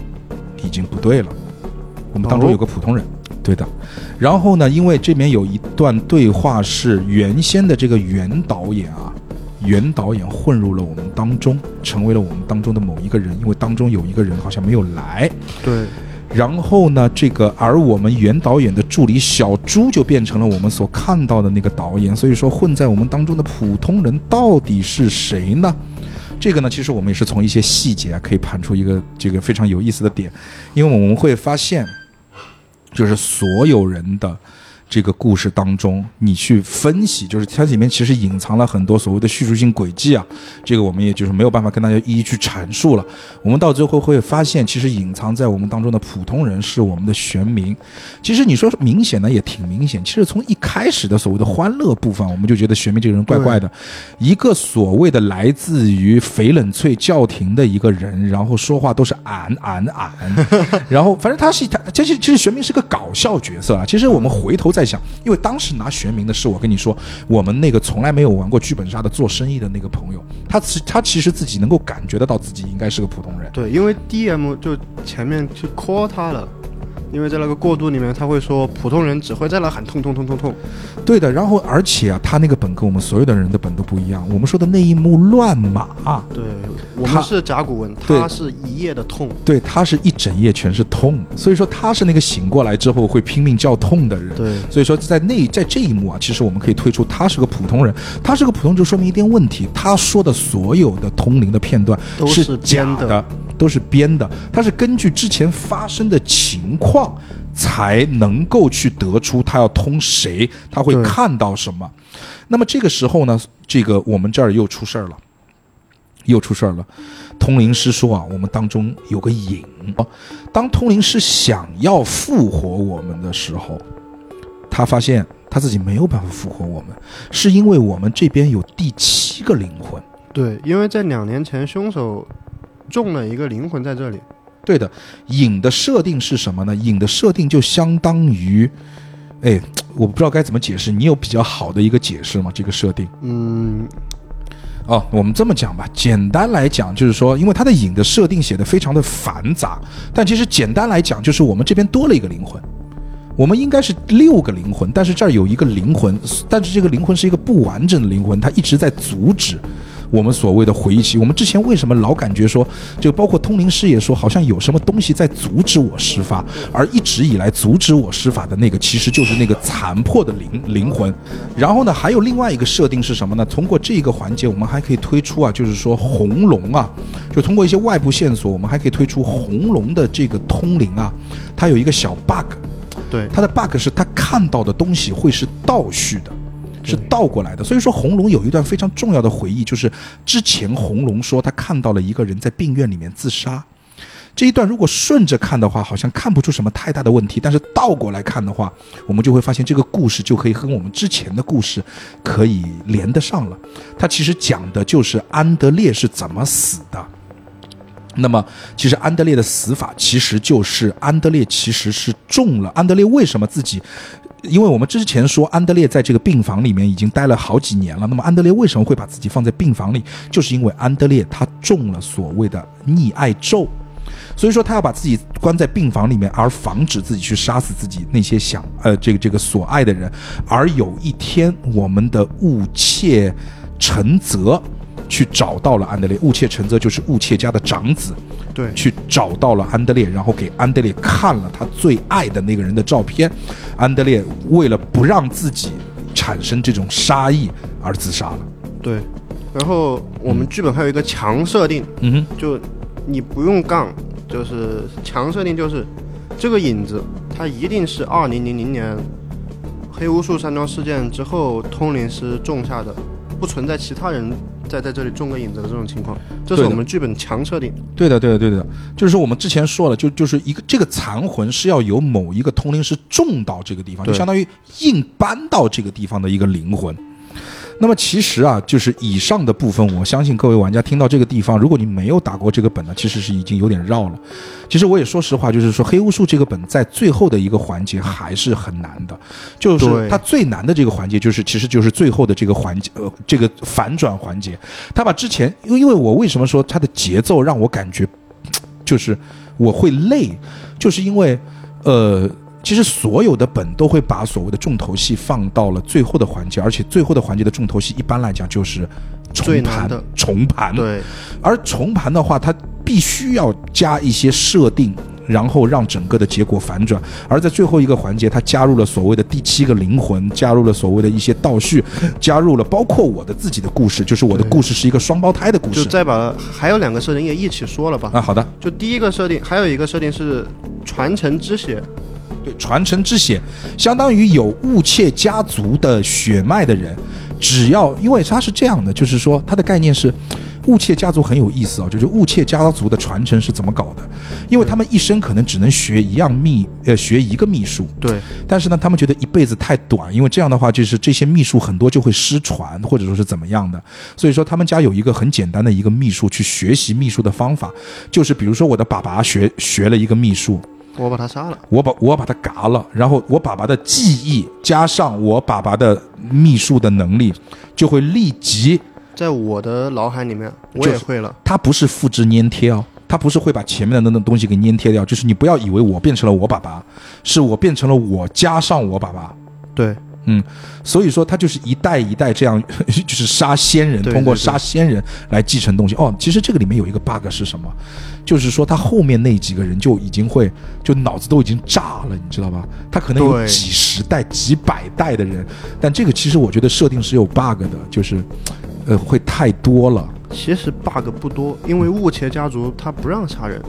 S4: 已经不对了，我们当中有个普通人。对的，然后呢？因为这边有一段对话是原先的这个原导演啊，原导演混入了我们当中，成为了我们当中的某一个人。因为当中有一个人好像没有来，
S1: 对，
S4: 然后呢，这个而我们原导演的助理小朱就变成了我们所看到的那个导演。所以说，混在我们当中的普通人到底是谁呢？这个呢，其实我们也是从一些细节啊，可以盘出一个这个非常有意思的点，因为我们会发现。就是所有人的这个故事当中，你去分析，就是它里面其实隐藏了很多所谓的叙述性轨迹啊。这个我们也就是没有办法跟大家一一去阐述了。我们到最后会发现，其实隐藏在我们当中的普通人是我们的玄冥。其实你说明显呢，也挺明显。其实从一开始的所谓的欢乐部分，我们就觉得玄冥这个人怪怪的。一个所谓的来自于翡冷翠教廷的一个人，然后说话都是俺俺俺，然后反正他是他，其实其实玄冥是个搞笑角色啊。其实我们回头再在想，因为当时拿玄冥的是我跟你说，我们那个从来没有玩过剧本杀的做生意的那个朋友，他其他其实自己能够感觉得到自己应该是个普通人。
S1: 对，因为 DM 就前面去 call 他了，因为在那个过渡里面，他会说普通人只会在那喊痛痛痛痛痛。
S4: 对的，然后而且啊，他那个本跟我们所有的人的本都不一样。我们说的那一幕乱码，
S1: 对，我
S4: 他
S1: 们是甲骨文，他是一夜的痛。
S4: 对，他是一整夜全是痛，所以说他是那个醒过来之后会拼命叫痛的人。
S1: 对
S4: 所以说在那在这一幕啊，其实我们可以推出他是个普通人，他是个普通就说明一点问题，他说的所有的通灵的片段
S1: 都
S4: 是假的，都是编的，他是根据之前发生的情况才能够去得出他要通谁，他会看到什么。那么这个时候呢，这个我们这儿又出事儿了。又出事儿了。通灵师说啊，我们当中有个影。当通灵师想要复活我们的时候，他发现他自己没有办法复活我们，是因为我们这边有第七个灵魂。
S1: 对，因为在两年前，凶手中了一个灵魂在这里。
S4: 对的，影的设定是什么呢？影的设定就相当于，哎，我不知道该怎么解释。你有比较好的一个解释吗？这个设定？
S1: 嗯，
S4: 哦，我们这么讲吧，简单来讲就是说，因为它的影的设定写的非常的繁杂，但其实简单来讲就是我们这边多了一个灵魂，我们应该是六个灵魂，但是这儿有一个灵魂，但是这个灵魂是一个不完整的灵魂，它一直在阻止。我们所谓的回忆期，我们之前为什么老感觉说，就包括通灵师也说，好像有什么东西在阻止我施法，而一直以来阻止我施法的那个，其实就是那个残破的灵灵魂。然后呢，还有另外一个设定是什么呢？通过这个环节，我们还可以推出啊，就是说红龙啊，就通过一些外部线索，我们还可以推出红龙的这个通灵啊，它有一个小 bug，
S1: 对，
S4: 它的 bug 是它看到的东西会是倒叙的，是倒过来的。所以说，红龙有一段非常重要的回忆，就是之前红龙说他看到了一个人在病院里面自杀。这一段如果顺着看的话，好像看不出什么太大的问题，但是倒过来看的话，我们就会发现这个故事就可以和我们之前的故事可以连得上了。它其实讲的就是安德烈是怎么死的。那么，其实安德烈的死法其实就是安德烈其实是中了。安德烈为什么自己？因为我们之前说安德烈在这个病房里面已经待了好几年了。那么安德烈为什么会把自己放在病房里？就是因为安德烈他中了所谓的溺爱咒，所以说他要把自己关在病房里面，而防止自己去杀死自己那些想呃这个这个所爱的人。而有一天，我们的务切陈泽去找到了安德烈，雾切陈泽就是雾切家的长子。
S1: 对，
S4: 去找到了安德烈，然后给安德烈看了他最爱的那个人的照片。安德烈为了不让自己产生这种杀意而自杀了。
S1: 对。然后我们剧本还有一个强设定，
S4: 嗯哼，
S1: 就你不用杠，就是强设定就是这个影子，它一定是二零零零年黑巫术山庄事件之后通灵师种下的，不存在其他人再在这里种个影子的这种情况。这是我们剧本强设定。
S4: 对的，对的，对的，就是说我们之前说了，就就是一个这个残魂是要由某一个通灵师种到这个地方，就相当于硬搬到这个地方的一个灵魂。那么其实啊，就是以上的部分，我相信各位玩家听到这个地方，如果你没有打过这个本呢，其实是已经有点绕了。其实我也说实话，就是说黑巫术这个本在最后的一个环节还是很难的，就是
S1: 对
S4: 它最难的这个环节，就是其实就是最后的这个环节，呃，这个反转环节，它把之前，因为因为我为什么说它的节奏让我感觉，就是我会累，就是因为，呃。其实所有的本都会把所谓的重头戏放到了最后的环节，而且最后的环节的重头戏一般来讲就是重盘
S1: 的，
S4: 重盘。
S1: 对，
S4: 而重盘的话，它必须要加一些设定，然后让整个的结果反转。而在最后一个环节，它加入了所谓的第七个灵魂，加入了所谓的一些倒叙，加入了包括我的自己的故事，就是我的故事是一个双胞胎的故
S1: 就
S4: 事。
S1: 再把还有两个设定也一起说了吧。
S4: 啊，好的，
S1: 就第一个设定，还有一个设定是传承之血，
S4: 对，传承之血，相当于有雾切家族的血脉的人，只要因为他是这样的，就是说他的概念是。雾切家族很有意思啊、就是雾切家族的传承是怎么搞的？因为他们一生可能只能学一样秘，呃，学一个秘术，
S1: 对，
S4: 但是呢，他们觉得一辈子太短，因为这样的话，就是这些秘术很多就会失传，或者说是怎么样的。所以说，他们家有一个很简单的一个秘术，去学习秘术的方法，就是比如说我的爸爸学学了一个秘术，
S1: 我把他杀了。
S4: 我把我把他嘎了，然后我爸爸的记忆加上我爸爸的秘术的能力，就会立即，
S1: 在我的脑海里面，我也会了。
S4: 他不是复制粘贴哦，他不是会把前面的那种东西给粘贴掉，就是你不要以为我变成了我爸爸，是我变成了我加上我爸爸。
S1: 对，
S4: 嗯，所以说他就是一代一代这样，就是杀先人，
S1: 对
S4: 通过杀先人来继承东西。哦，其实这个里面有一个 bug 是什么？就是说他后面那几个人就已经会，就脑子都已经炸了，你知道吧？他可能有几十代、几百代的人，但这个其实我觉得设定是有 bug 的，就是，呃，会太多了。
S1: 其实 bug 不多，因为雾切家族他不让杀人。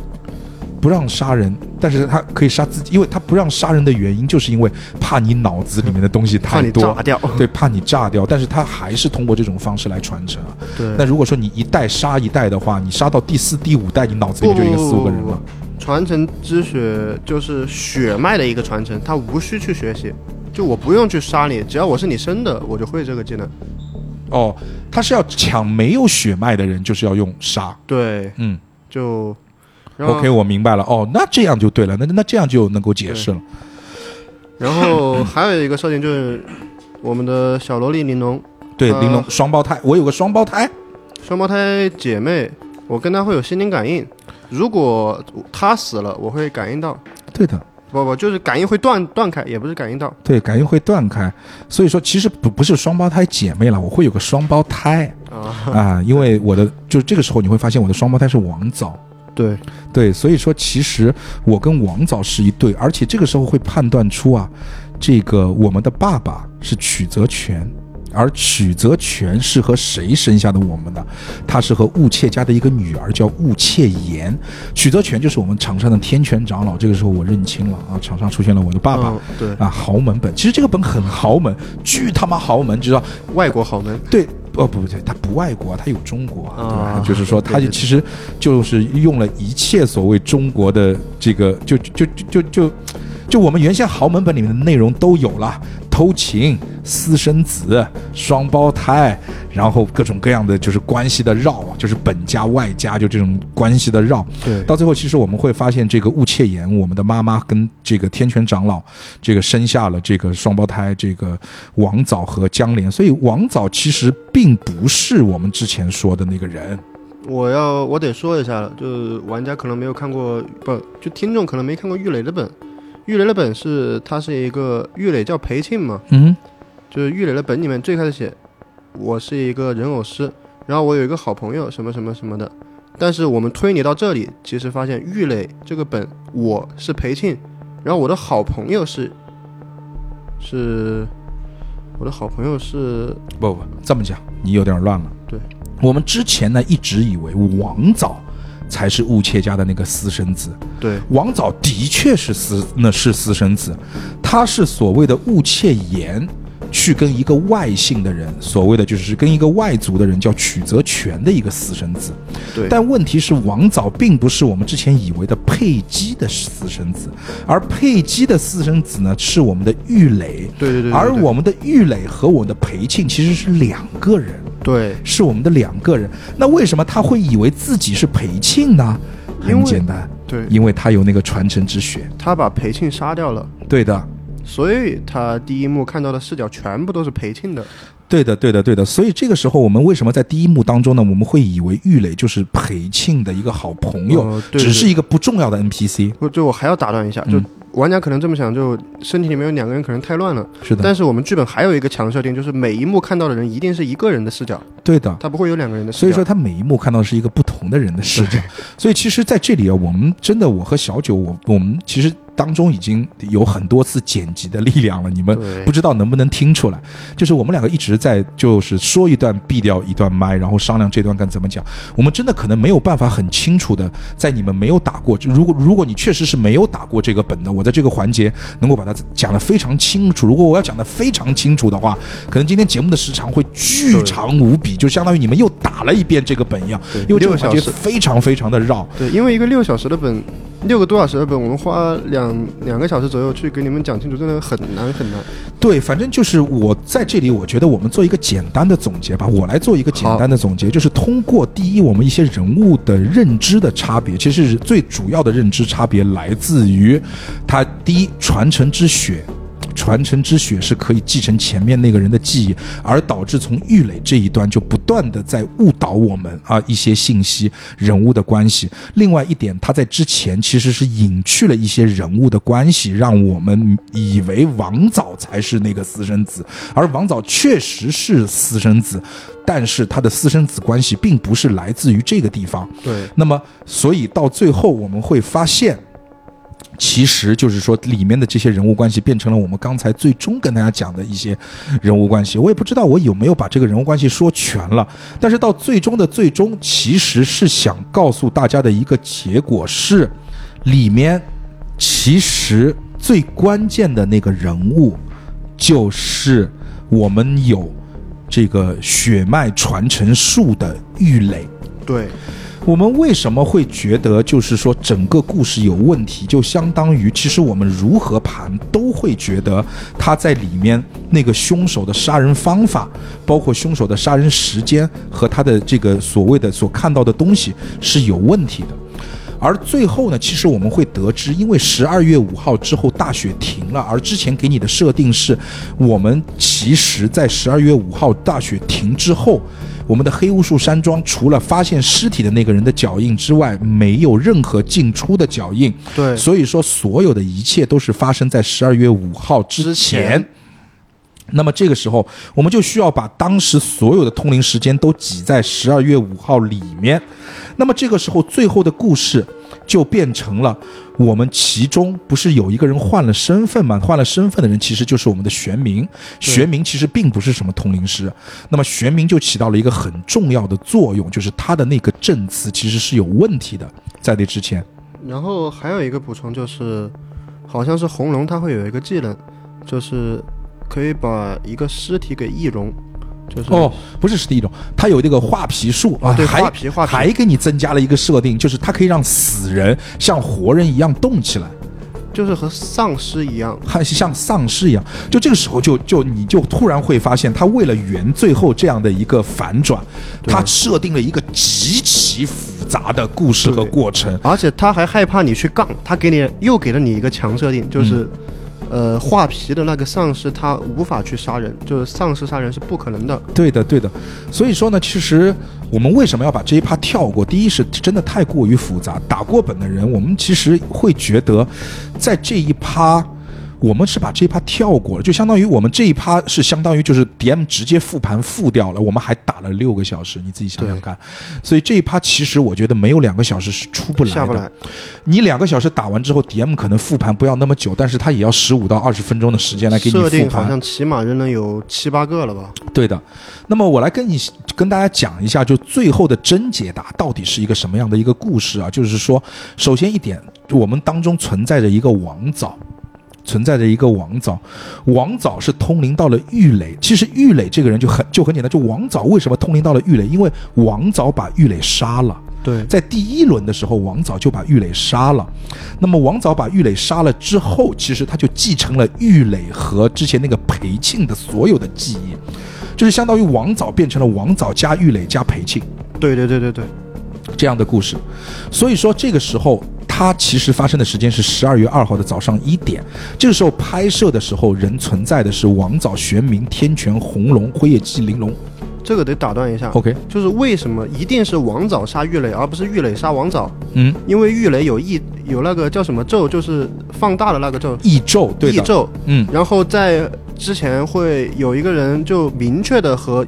S4: 不让杀人，但是他可以杀自己，因为他不让杀人的原因，就是因为怕你脑子里面的东西
S1: 怕你
S4: 太多，
S1: 炸掉。
S4: 对，怕你炸掉。但是他还是通过这种方式来传承啊。
S1: 对，
S4: 那如果说你一代杀一代的话，你杀到第四、第五代，你脑子里面就一个四五个人了。
S1: 传承之血就是血脉的一个传承，他无需去学习，就我不用去杀你，只要我是你生的，我就会这个技能。
S4: 哦，他是要抢没有血脉的人，就是要用杀。
S1: 对，
S4: 嗯
S1: 就
S4: ，OK，我明白了。哦，那这样就对了，那那这样就能够解释了。
S1: 然后 还有一个设定就是我们的小萝莉玲珑，
S4: 对，
S1: 呃
S4: 玲珑双胞胎，我有个双胞胎。
S1: 双胞胎姐妹，我跟她会有心灵感应。如果她死了，我会感应到。
S4: 对的，
S1: 不不，就是感应会断断开，也不是感应到
S4: 对，感应会断开。所以说，其实不不是双胞胎姐妹了，我会有个双胞胎
S1: 啊。
S4: 啊，因为我的就是这个时候你会发现我的双胞胎是王藻。
S1: 对，
S4: 对，所以说其实我跟王藻是一对，而且这个时候会判断出啊，这个我们的爸爸是曲泽全，而曲泽全是和谁生下的我们呢？他是和雾切家的一个女儿叫雾切言，曲泽全就是我们场上的天权长老。这个时候我认清了啊，场上出现了我的爸爸。
S1: 嗯对，
S4: 啊，豪门本，其实这个本很豪门，巨他妈豪门，知道？
S1: 外国豪门。
S4: 对，哦不对，他不外国，他有中国，对吧？
S1: 啊
S4: 就是说，它
S1: 对对对
S4: 其实就是用了一切所谓中国的这个，就就就就就就我们原先豪门本里面的内容都有了，偷情、私生子、双胞胎，然后各种各样的就是关系的绕，就是本家外家就这种关系的绕。
S1: 对，
S4: 到最后，其实我们会发现，这个雾切言，我们的妈妈跟这个天权长老，这个生下了这个双胞胎，这个王藻和江莲。所以王藻其实并不是我们之前说的那个人。
S1: 我要我得说一下了，就是玩家可能没有看过，不，就听众可能没看过玉磊的本。玉磊的本是他是一个玉磊叫裴庆嘛，
S4: 嗯
S1: 就是玉磊的本里面最开始写我是一个人偶师，然后我有一个好朋友什么什么什么的。但是我们推理到这里，其实发现玉磊这个本我是裴庆，然后我的好朋友是是我的好朋友是
S4: 不不，这么讲你有点乱了。
S1: 对，
S4: 我们之前呢一直以为王藻才是雾切家的那个私生子，
S1: 对。
S4: 王藻的确是私，那是私生子，他是所谓的雾切言去跟一个外姓的人，所谓的就是跟一个外族的人叫曲泽全的一个私生子。
S1: 对，
S4: 但问题是，王藻并不是我们之前以为的佩姬的私生子，而佩姬的私生子呢是我们的玉垒。
S1: 对对对对对。
S4: 而我们的玉垒和我们的裴庆其实是两个人，
S1: 对，
S4: 是我们的两个人。那为什么他会以为自己是裴庆呢？很简单，
S1: 对
S4: 因为他有那个传承之血。
S1: 他把裴庆杀掉了，
S4: 对的，
S1: 所以他第一幕看到的视角全部都是裴庆的。
S4: 对的，对的，对的。所以这个时候，我们为什么在第一幕当中呢？我们会以为玉磊就是裴庆的一个好朋友，
S1: 哦对对
S4: 只是一个不重要的 NPC。
S1: 我就我还要打断一下，就
S4: 嗯
S1: 玩家可能这么想，就身体里面有两个人可能太乱了。
S4: 是的，
S1: 但是我们剧本还有一个强设定，就是每一幕看到的人一定是一个人的视角，
S4: 对的。
S1: 他不会有两个人的视角。
S4: 所以说，他每一幕看到的是一个不同的人的视角。所以，其实，在这里啊，我们真的，我和小九，我我们其实当中已经有很多次剪辑的力量了，你们不知道能不能听出来。就是我们两个一直在就是说一段闭掉一段麦，然后商量这段该怎么讲。我们真的可能没有办法很清楚的在你们没有打过，就如果如果你确实是没有打过这个本的，我在这个环节能够把它讲得非常清楚。如果我要讲得非常清楚的话，可能今天节目的时长会巨长无比，就相当于你们又打了一遍这个本一样，因为这个环节非常非常的绕。
S1: 对，因为一个六小时的本，六个多小时的本，我们花两两个小时左右去给你们讲清楚，真的很难很难。
S4: 对，反正就是我在这里，我觉得我们做一个简单的总结吧。我来做一个简单的总结，就是通过第一，我们一些人物的认知的差别，其实最主要的认知差别来自于他第一传承之血。传承之血是可以继承前面那个人的记忆，而导致从玉垒这一端就不断的在误导我们啊一些信息、人物的关系。另外一点，他在之前其实是隐去了一些人物的关系，让我们以为王藻才是那个私生子，而王藻确实是私生子，但是他的私生子关系并不是来自于这个地方。
S1: 对，
S4: 那么，所以到最后我们会发现，其实就是说里面的这些人物关系变成了我们刚才最终跟大家讲的一些人物关系。我也不知道我有没有把这个人物关系说全了，但是到最终的最终，其实是想告诉大家的一个结果是，里面其实最关键的那个人物就是我们有这个血脉传承术的玉垒。
S1: 对，
S4: 我们为什么会觉得就是说整个故事有问题？就相当于其实我们如何盘都会觉得他在里面那个凶手的杀人方法，包括凶手的杀人时间和他的这个所谓的所看到的东西是有问题的。而最后呢，其实我们会得知，因为十二月五号之后大雪停了，而之前给你的设定是，我们其实在十二月五号大雪停之后，我们的黑巫术山庄除了发现尸体的那个人的脚印之外，没有任何进出的脚印。
S1: 对
S4: 所以说所有的一切都是发生在十二月五号之前。那么这个时候，我们就需要把当时所有的通灵时间都挤在十二月五号里面。那么这个时候，最后的故事就变成了我们其中不是有一个人换了身份嘛？换了身份的人其实就是我们的玄冥。玄冥其实并不是什么通灵师，那么玄冥就起到了一个很重要的作用，就是他的那个证词其实是有问题的，在那之前。
S1: 然后还有一个补充就是，好像是红龙它会有一个技能，就是可以把一个尸体给易容，就是
S4: 哦，不是是第一种，它有这个画皮术
S1: 啊对
S4: 还
S1: 画皮画皮
S4: 还给你增加了一个设定，就是它可以让死人像活人一样动起来。
S1: 就是和丧尸一样，
S4: 还是像丧尸一样，就这个时候就就你就突然会发现，他为了圆最后这样的一个反转，他设定了一个极其复杂的故事和过程。
S1: 而且他还害怕你去杠，他给你又给了你一个强设定，就是。呃，画皮的那个丧尸他无法去杀人，就是丧尸杀人是不可能的。
S4: 对的，对的。所以说呢，其实我们为什么要把这一趴跳过？第一是真的太过于复杂，打过本的人，我们其实会觉得，在这一趴。我们是把这一趴跳过了，就相当于我们这一趴是相当于就是 DM 直接复盘复掉了，我们还打了六个小时，你自己想想看。所以这一趴其实我觉得没有两个小时是出不来的。
S1: 下不来。
S4: 你两个小时打完之后，DM 可能复盘不要那么久，但是他也要十五到二十分钟的时间来给你复
S1: 设定好
S4: 盘。
S1: 像起码扔了有七八个了吧？
S4: 对的，那么我来跟你跟大家讲一下，就最后的真解答到底是一个什么样的一个故事啊？就是说，首先一点，我们当中存在着一个王藻。存在着一个王藻，王藻是通灵到了玉垒。其实玉垒这个人就很就很简单，就王藻为什么通灵到了玉垒？因为王藻把玉垒杀了。
S1: 对，
S4: 在第一轮的时候，王藻就把玉垒杀了。那么王藻把玉垒杀了之后，其实他就继承了玉垒和之前那个裴庆的所有的记忆，就是相当于王藻变成了王藻加玉垒加裴庆
S1: 对对对对对，
S4: 这样的故事。所以说这个时候，它其实发生的时间是十二月二号的早上一点。这个时候拍摄的时候，人存在的是王藻、玄冥、天权、红龙、辉夜姬、玲珑。
S1: 这个得打断一下。
S4: OK，
S1: 就是为什么一定是王藻杀玉垒，而不是玉垒杀王藻？
S4: 嗯，
S1: 因为玉垒有异有那个叫什么咒，就是放大的那个咒，
S4: 异咒，对的，
S1: 异咒。
S4: 嗯，
S1: 然后在之前会有一个人就明确的和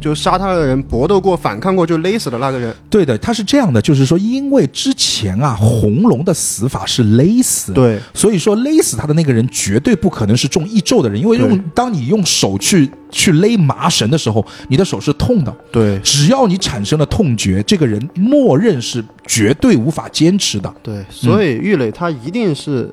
S1: 就杀他的人搏斗过、反抗过，就勒死的那个人。
S4: 对的，他是这样的，就是说，因为之前啊，红龙的死法是勒死，，
S1: 对。
S4: 所以说勒死他的那个人绝对不可能是中异咒的人，因为用当你用手去去勒麻绳的时候，你的手是痛的，
S1: 对。
S4: 只要你产生了痛觉，这个人默认是绝对无法坚持的。
S1: 对，所以玉磊他一定是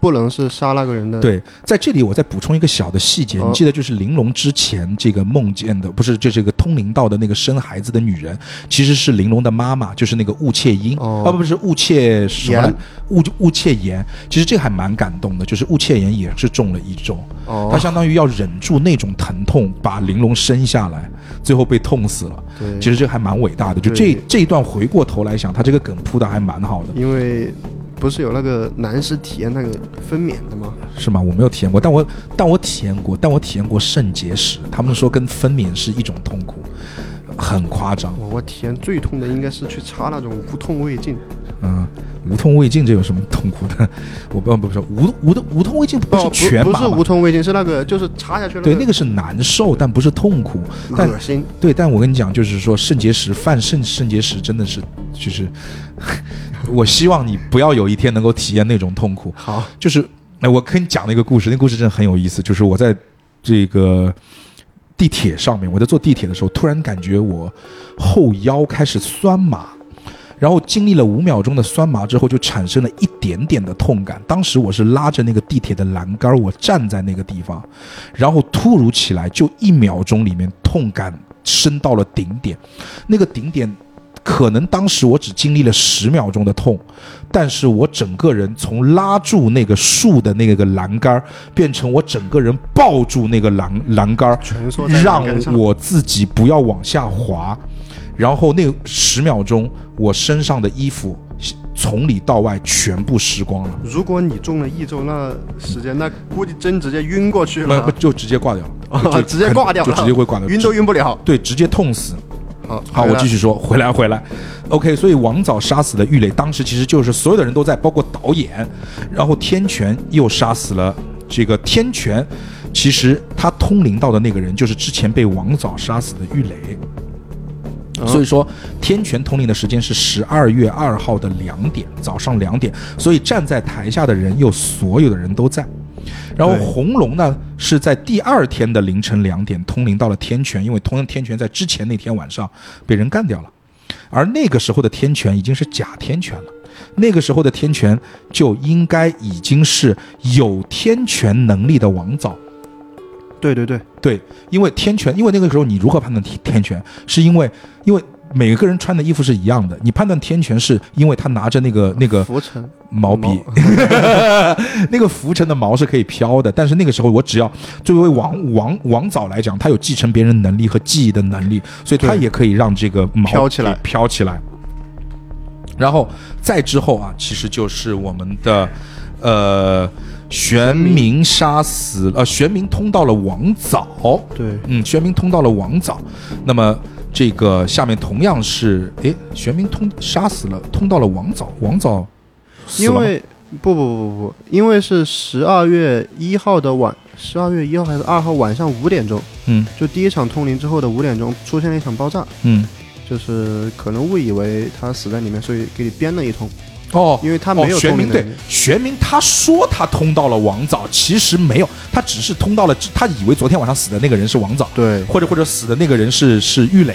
S1: 不能是杀那个人的。
S4: 对，在这里我再补充一个小的细节，
S1: 哦
S4: 你记得就是玲珑之前这个梦见的，不是就这个通灵道的那个生孩子的女人，其实是玲珑的妈妈，就是那个雾切音，
S1: 哦
S4: 啊不不是雾切什么雾雾切言，其实这还蛮感动的，就是雾切言也是中了一种，
S1: 哦，
S4: 他相当于要忍住那种疼痛把玲珑生下来，最后被痛死了。
S1: 对，
S4: 其实这还蛮伟大的，就这这一段回过头来想，他这个梗铺的还蛮好的。
S1: 因为不是有那个男士体验那个分娩的吗？
S4: 是吗？我没有体验过，但我但我体验过，但我体验过肾结石，他们说跟分娩是一种痛苦，很夸张。
S1: 我我体验最痛的应该是去插那种无痛胃镜，
S4: 嗯，无痛胃镜这有什么痛苦的？我不不不是无无痛无痛胃镜不是
S1: 哦不是
S4: 全麻吗
S1: 无痛胃镜，是那个就是插下去
S4: 对，那
S1: 个
S4: 个是难受，但不是痛苦。但
S1: 恶心。
S4: 对，但我跟你讲，就是说肾结石犯肾肾结石真的是就是，我希望你不要有一天能够体验那种痛苦。
S1: 好，
S4: 就是，哎，我跟你讲了一个故事，那故事真的很有意思。就是我在这个地铁上面，我在坐地铁的时候，突然感觉我后腰开始酸麻，然后经历了五秒钟的酸麻之后，就产生了一点点的痛感。当时我是拉着那个地铁的栏杆，我站在那个地方，然后突如其来，就一秒钟里面痛感升到了顶点，那个顶点。可能当时我只经历了十秒钟的痛，但是我整个人从拉住那个树的那个栏杆，变成我整个人抱住那个栏栏杆，让我自己不要往下滑。然后那十秒钟，我身上的衣服从里到外全部湿光了，
S1: 如果你中了一周，那时间那估计真直接晕过去了，
S4: 不不就直接挂掉了，
S1: 哦
S4: 就
S1: 直接挂掉了，
S4: 就直接会挂掉，
S1: 晕都晕不了。
S4: 对，直接痛死。
S1: 好，
S4: 好，我继续说，回来回来，OK。所以王早杀死了玉垒，当时其实就是所有的人都在，包括导演，然后天权又杀死了这个天权，其实他通灵到的那个人就是之前被王早杀死的玉垒。所以说，天权通灵的时间是十二月二号的两点，早上两点。所以站在台下的人又所有的人都在。然后红龙呢是在第二天的凌晨两点通灵到了天权，因为通天权在之前那天晚上被人干掉了，而那个时候的天权已经是假天权了。那个时候的天权就应该已经是有天权能力的王藻，
S1: 对对对，
S4: 对，因为天权，因为那个时候你如何判断天天权？是因为因为每个人穿的衣服是一样的，你判断天权是因为他拿着那个那个
S1: 浮尘
S4: 毛笔，那个浮尘的毛是可以飘的，但是那个时候我只要作为王王王早来讲，他有继承别人能力和记忆的能力，所以他也可以让这个毛
S1: 飘起来
S4: 飘起来。然后再之后啊，其实就是我们的呃玄冥杀死呃玄冥通到了王早，
S1: 对，
S4: 嗯，玄冥通到了王早，那么这个下面同样是，哎，玄冥通杀死了，通到了王早，王藻死了。吗
S1: 因为不不不不，因为是十二月一号的晚，十二月一号还是二号晚上五点钟，
S4: 嗯。
S1: 就第一场通灵之后的五点钟出现了一场爆炸，
S4: 嗯。
S1: 就是可能误以为他死在里面，所以给你编了一通，
S4: 哦，
S1: 因为他没有
S4: 哦、玄冥对。玄冥他说他通到了王早，其实没有，他只是通到了，他以为昨天晚上死的那个人是王早，
S1: 对
S4: 或者或者死的那个人是是玉垒，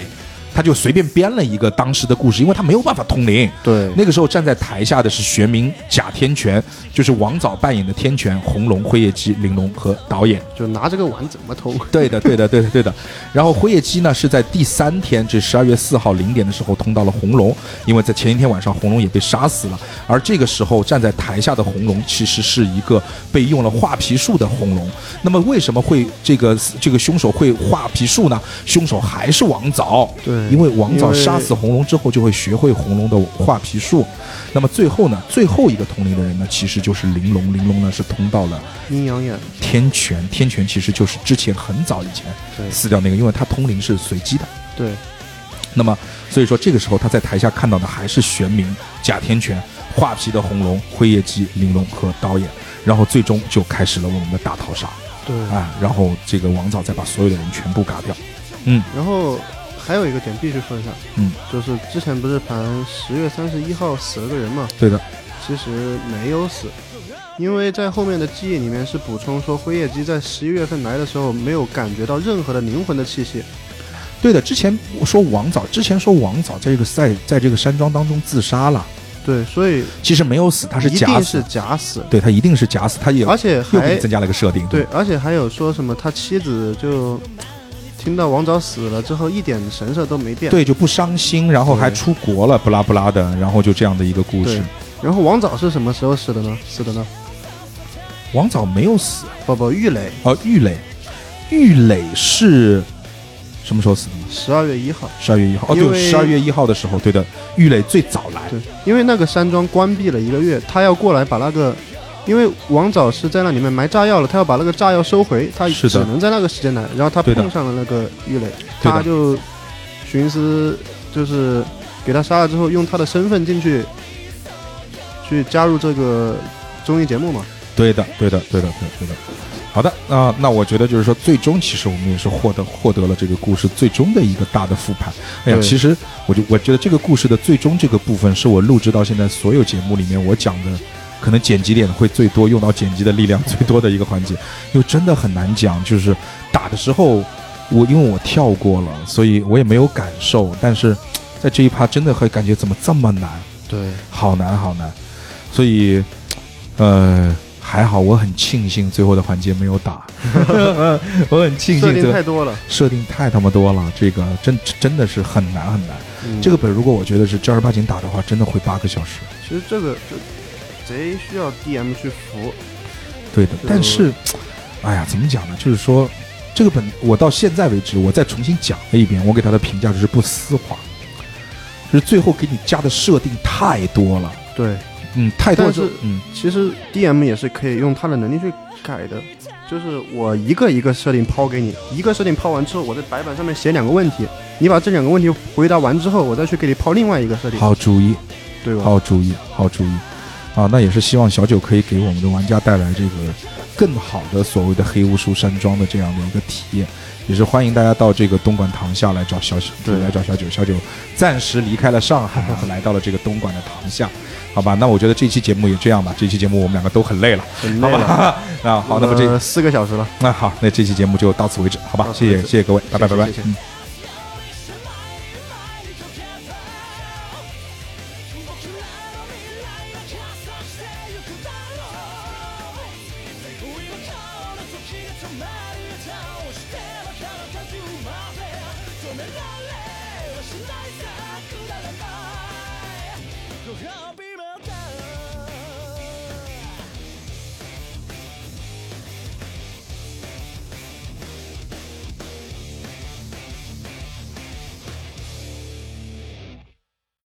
S4: 他就随便编了一个当时的故事，因为他没有办法通灵。
S1: 对，
S4: 那个时候站在台下的是玄冥贾天权，就是王早扮演的天权、红龙、辉夜姬、玲珑和导演。
S1: 就拿这个碗怎么通？
S4: 对的，对的，对的，对的。然后辉夜姬呢是在第三天，这十二月四号零点的时候通到了红龙，因为在前一天晚上红龙也被杀死了。而这个时候站在台下的红龙其实是一个被用了画皮术的红龙。那么为什么会这个这个凶手会画皮术呢？凶手还是王早，
S1: 对
S4: 因为王早杀死红龙之后就会学会红龙的画皮术。那么最后呢，最后一个通灵的人呢，其实就是玲珑。玲珑呢是通到了
S1: 阴阳眼，
S4: 天权，天权其实就是之前很早以前
S1: 对
S4: 死掉那个，因为他通灵是随机的。
S1: 对，
S4: 那么所以说这个时候他在台下看到的还是玄冥、假天权、画皮的红龙、辉夜姬、玲珑和导演，然后最终就开始了我们的大逃杀
S1: 对。
S4: 啊！然后这个王早再把所有的人全部嘎掉。嗯
S1: 然后还有一个点必须说一下，
S4: 嗯，
S1: 就是之前不是盘十月三十一号死了个人嘛，
S4: 对的，
S1: 其实没有死，因为在后面的记忆里面是补充说辉夜姬在十一月份来的时候没有感觉到任何的灵魂的气息，
S4: 对的。之前我说王早，之前说王早在这个在在这个山庄当中自杀了，
S1: 对，所以
S4: 其实没有死，他是假死。
S1: 是，假死，
S4: 对他一定是假死，他也
S1: 而且还
S4: 增加了个设定。
S1: 对，而且还有说什么他妻子就听到王早死了之后一点神色都没变，
S4: 对，就不伤心，然后还出国了，不拉不拉的，然后就这样的一个故事。
S1: 然后王早是什么时候死的呢？死的呢？
S4: 王早没有死，
S1: 不不，玉磊
S4: 哦，玉磊，玉磊是什么时候死的呢？
S1: 十二月一号。
S4: 十二月一号，哦，对，
S1: 为
S4: 十二月一号的时候，对的，玉磊最早来，
S1: 对，因为那个山庄关闭了一个月，他要过来把那个，因为王早是在那里面埋炸药了，他要把那个炸药收回，他只能在那个时间来，然后他碰上了那个玉磊，他就寻思就是给他杀了之后，用他的身份进去，去加入这个综艺节目嘛。
S4: 对的，对的，对的，对的对的。好的，那、那我觉得就是说，最终其实我们也是获得获得了这个故事最终的一个大的复盘。哎呀，其实我就我觉得这个故事的最终这个部分，是我录制到现在所有节目里面我讲的，可能剪辑点会最多，用到剪辑的力量最多的一个环节，因为真的很难讲。就是打的时候，我因为我跳过了，所以我也没有感受，但是在这一趴真的会感觉怎么这么难。
S1: 对，
S4: 好难好难，所以，呃，还好，我很庆幸最后的环节没有打，我很庆幸
S1: 设定
S4: 幸这个
S1: 太多了。
S4: 设定太他妈多了，这个真真的是很难很难。
S1: 嗯
S4: 这个本如果我觉得是正儿八经打的话，真的会八个小时。
S1: 其实这个就贼需要 DM 去扶。
S4: 对的，但是，哎呀，怎么讲呢？就是说，这个本我到现在为止，我再重新讲了一遍，我给他的评价就是不丝滑，就是最后给你加的设定太多了，
S1: 对，
S4: 嗯，太多
S1: 但是
S4: 嗯。
S1: 其实 DM 也是可以用他的能力去改的，就是我一个一个设定抛给你，一个设定抛完之后，我在白板上面写两个问题，你把这两个问题回答完之后，我再去给你抛另外一个设定，
S4: 好主意，
S1: 对吧？
S4: 好主意，好主意，啊，那也是希望小九可以给我们的玩家带来这个更好的所谓的黑巫术山庄的这样的一个体验，也是欢迎大家到这个东莞塘下来找小
S1: 对
S4: 来找小九，小九暂时离开了上海，来到了这个东莞的塘下，好吧？那我觉得这期节目也这样吧，这期节目我们两个都很累了，好
S1: 很累了。
S4: 吧？那好，那么这
S1: 呃四个小时了，
S4: 那 好，那这期节目就到此为止，好吧？谢谢谢谢各位，拜拜拜拜嗯。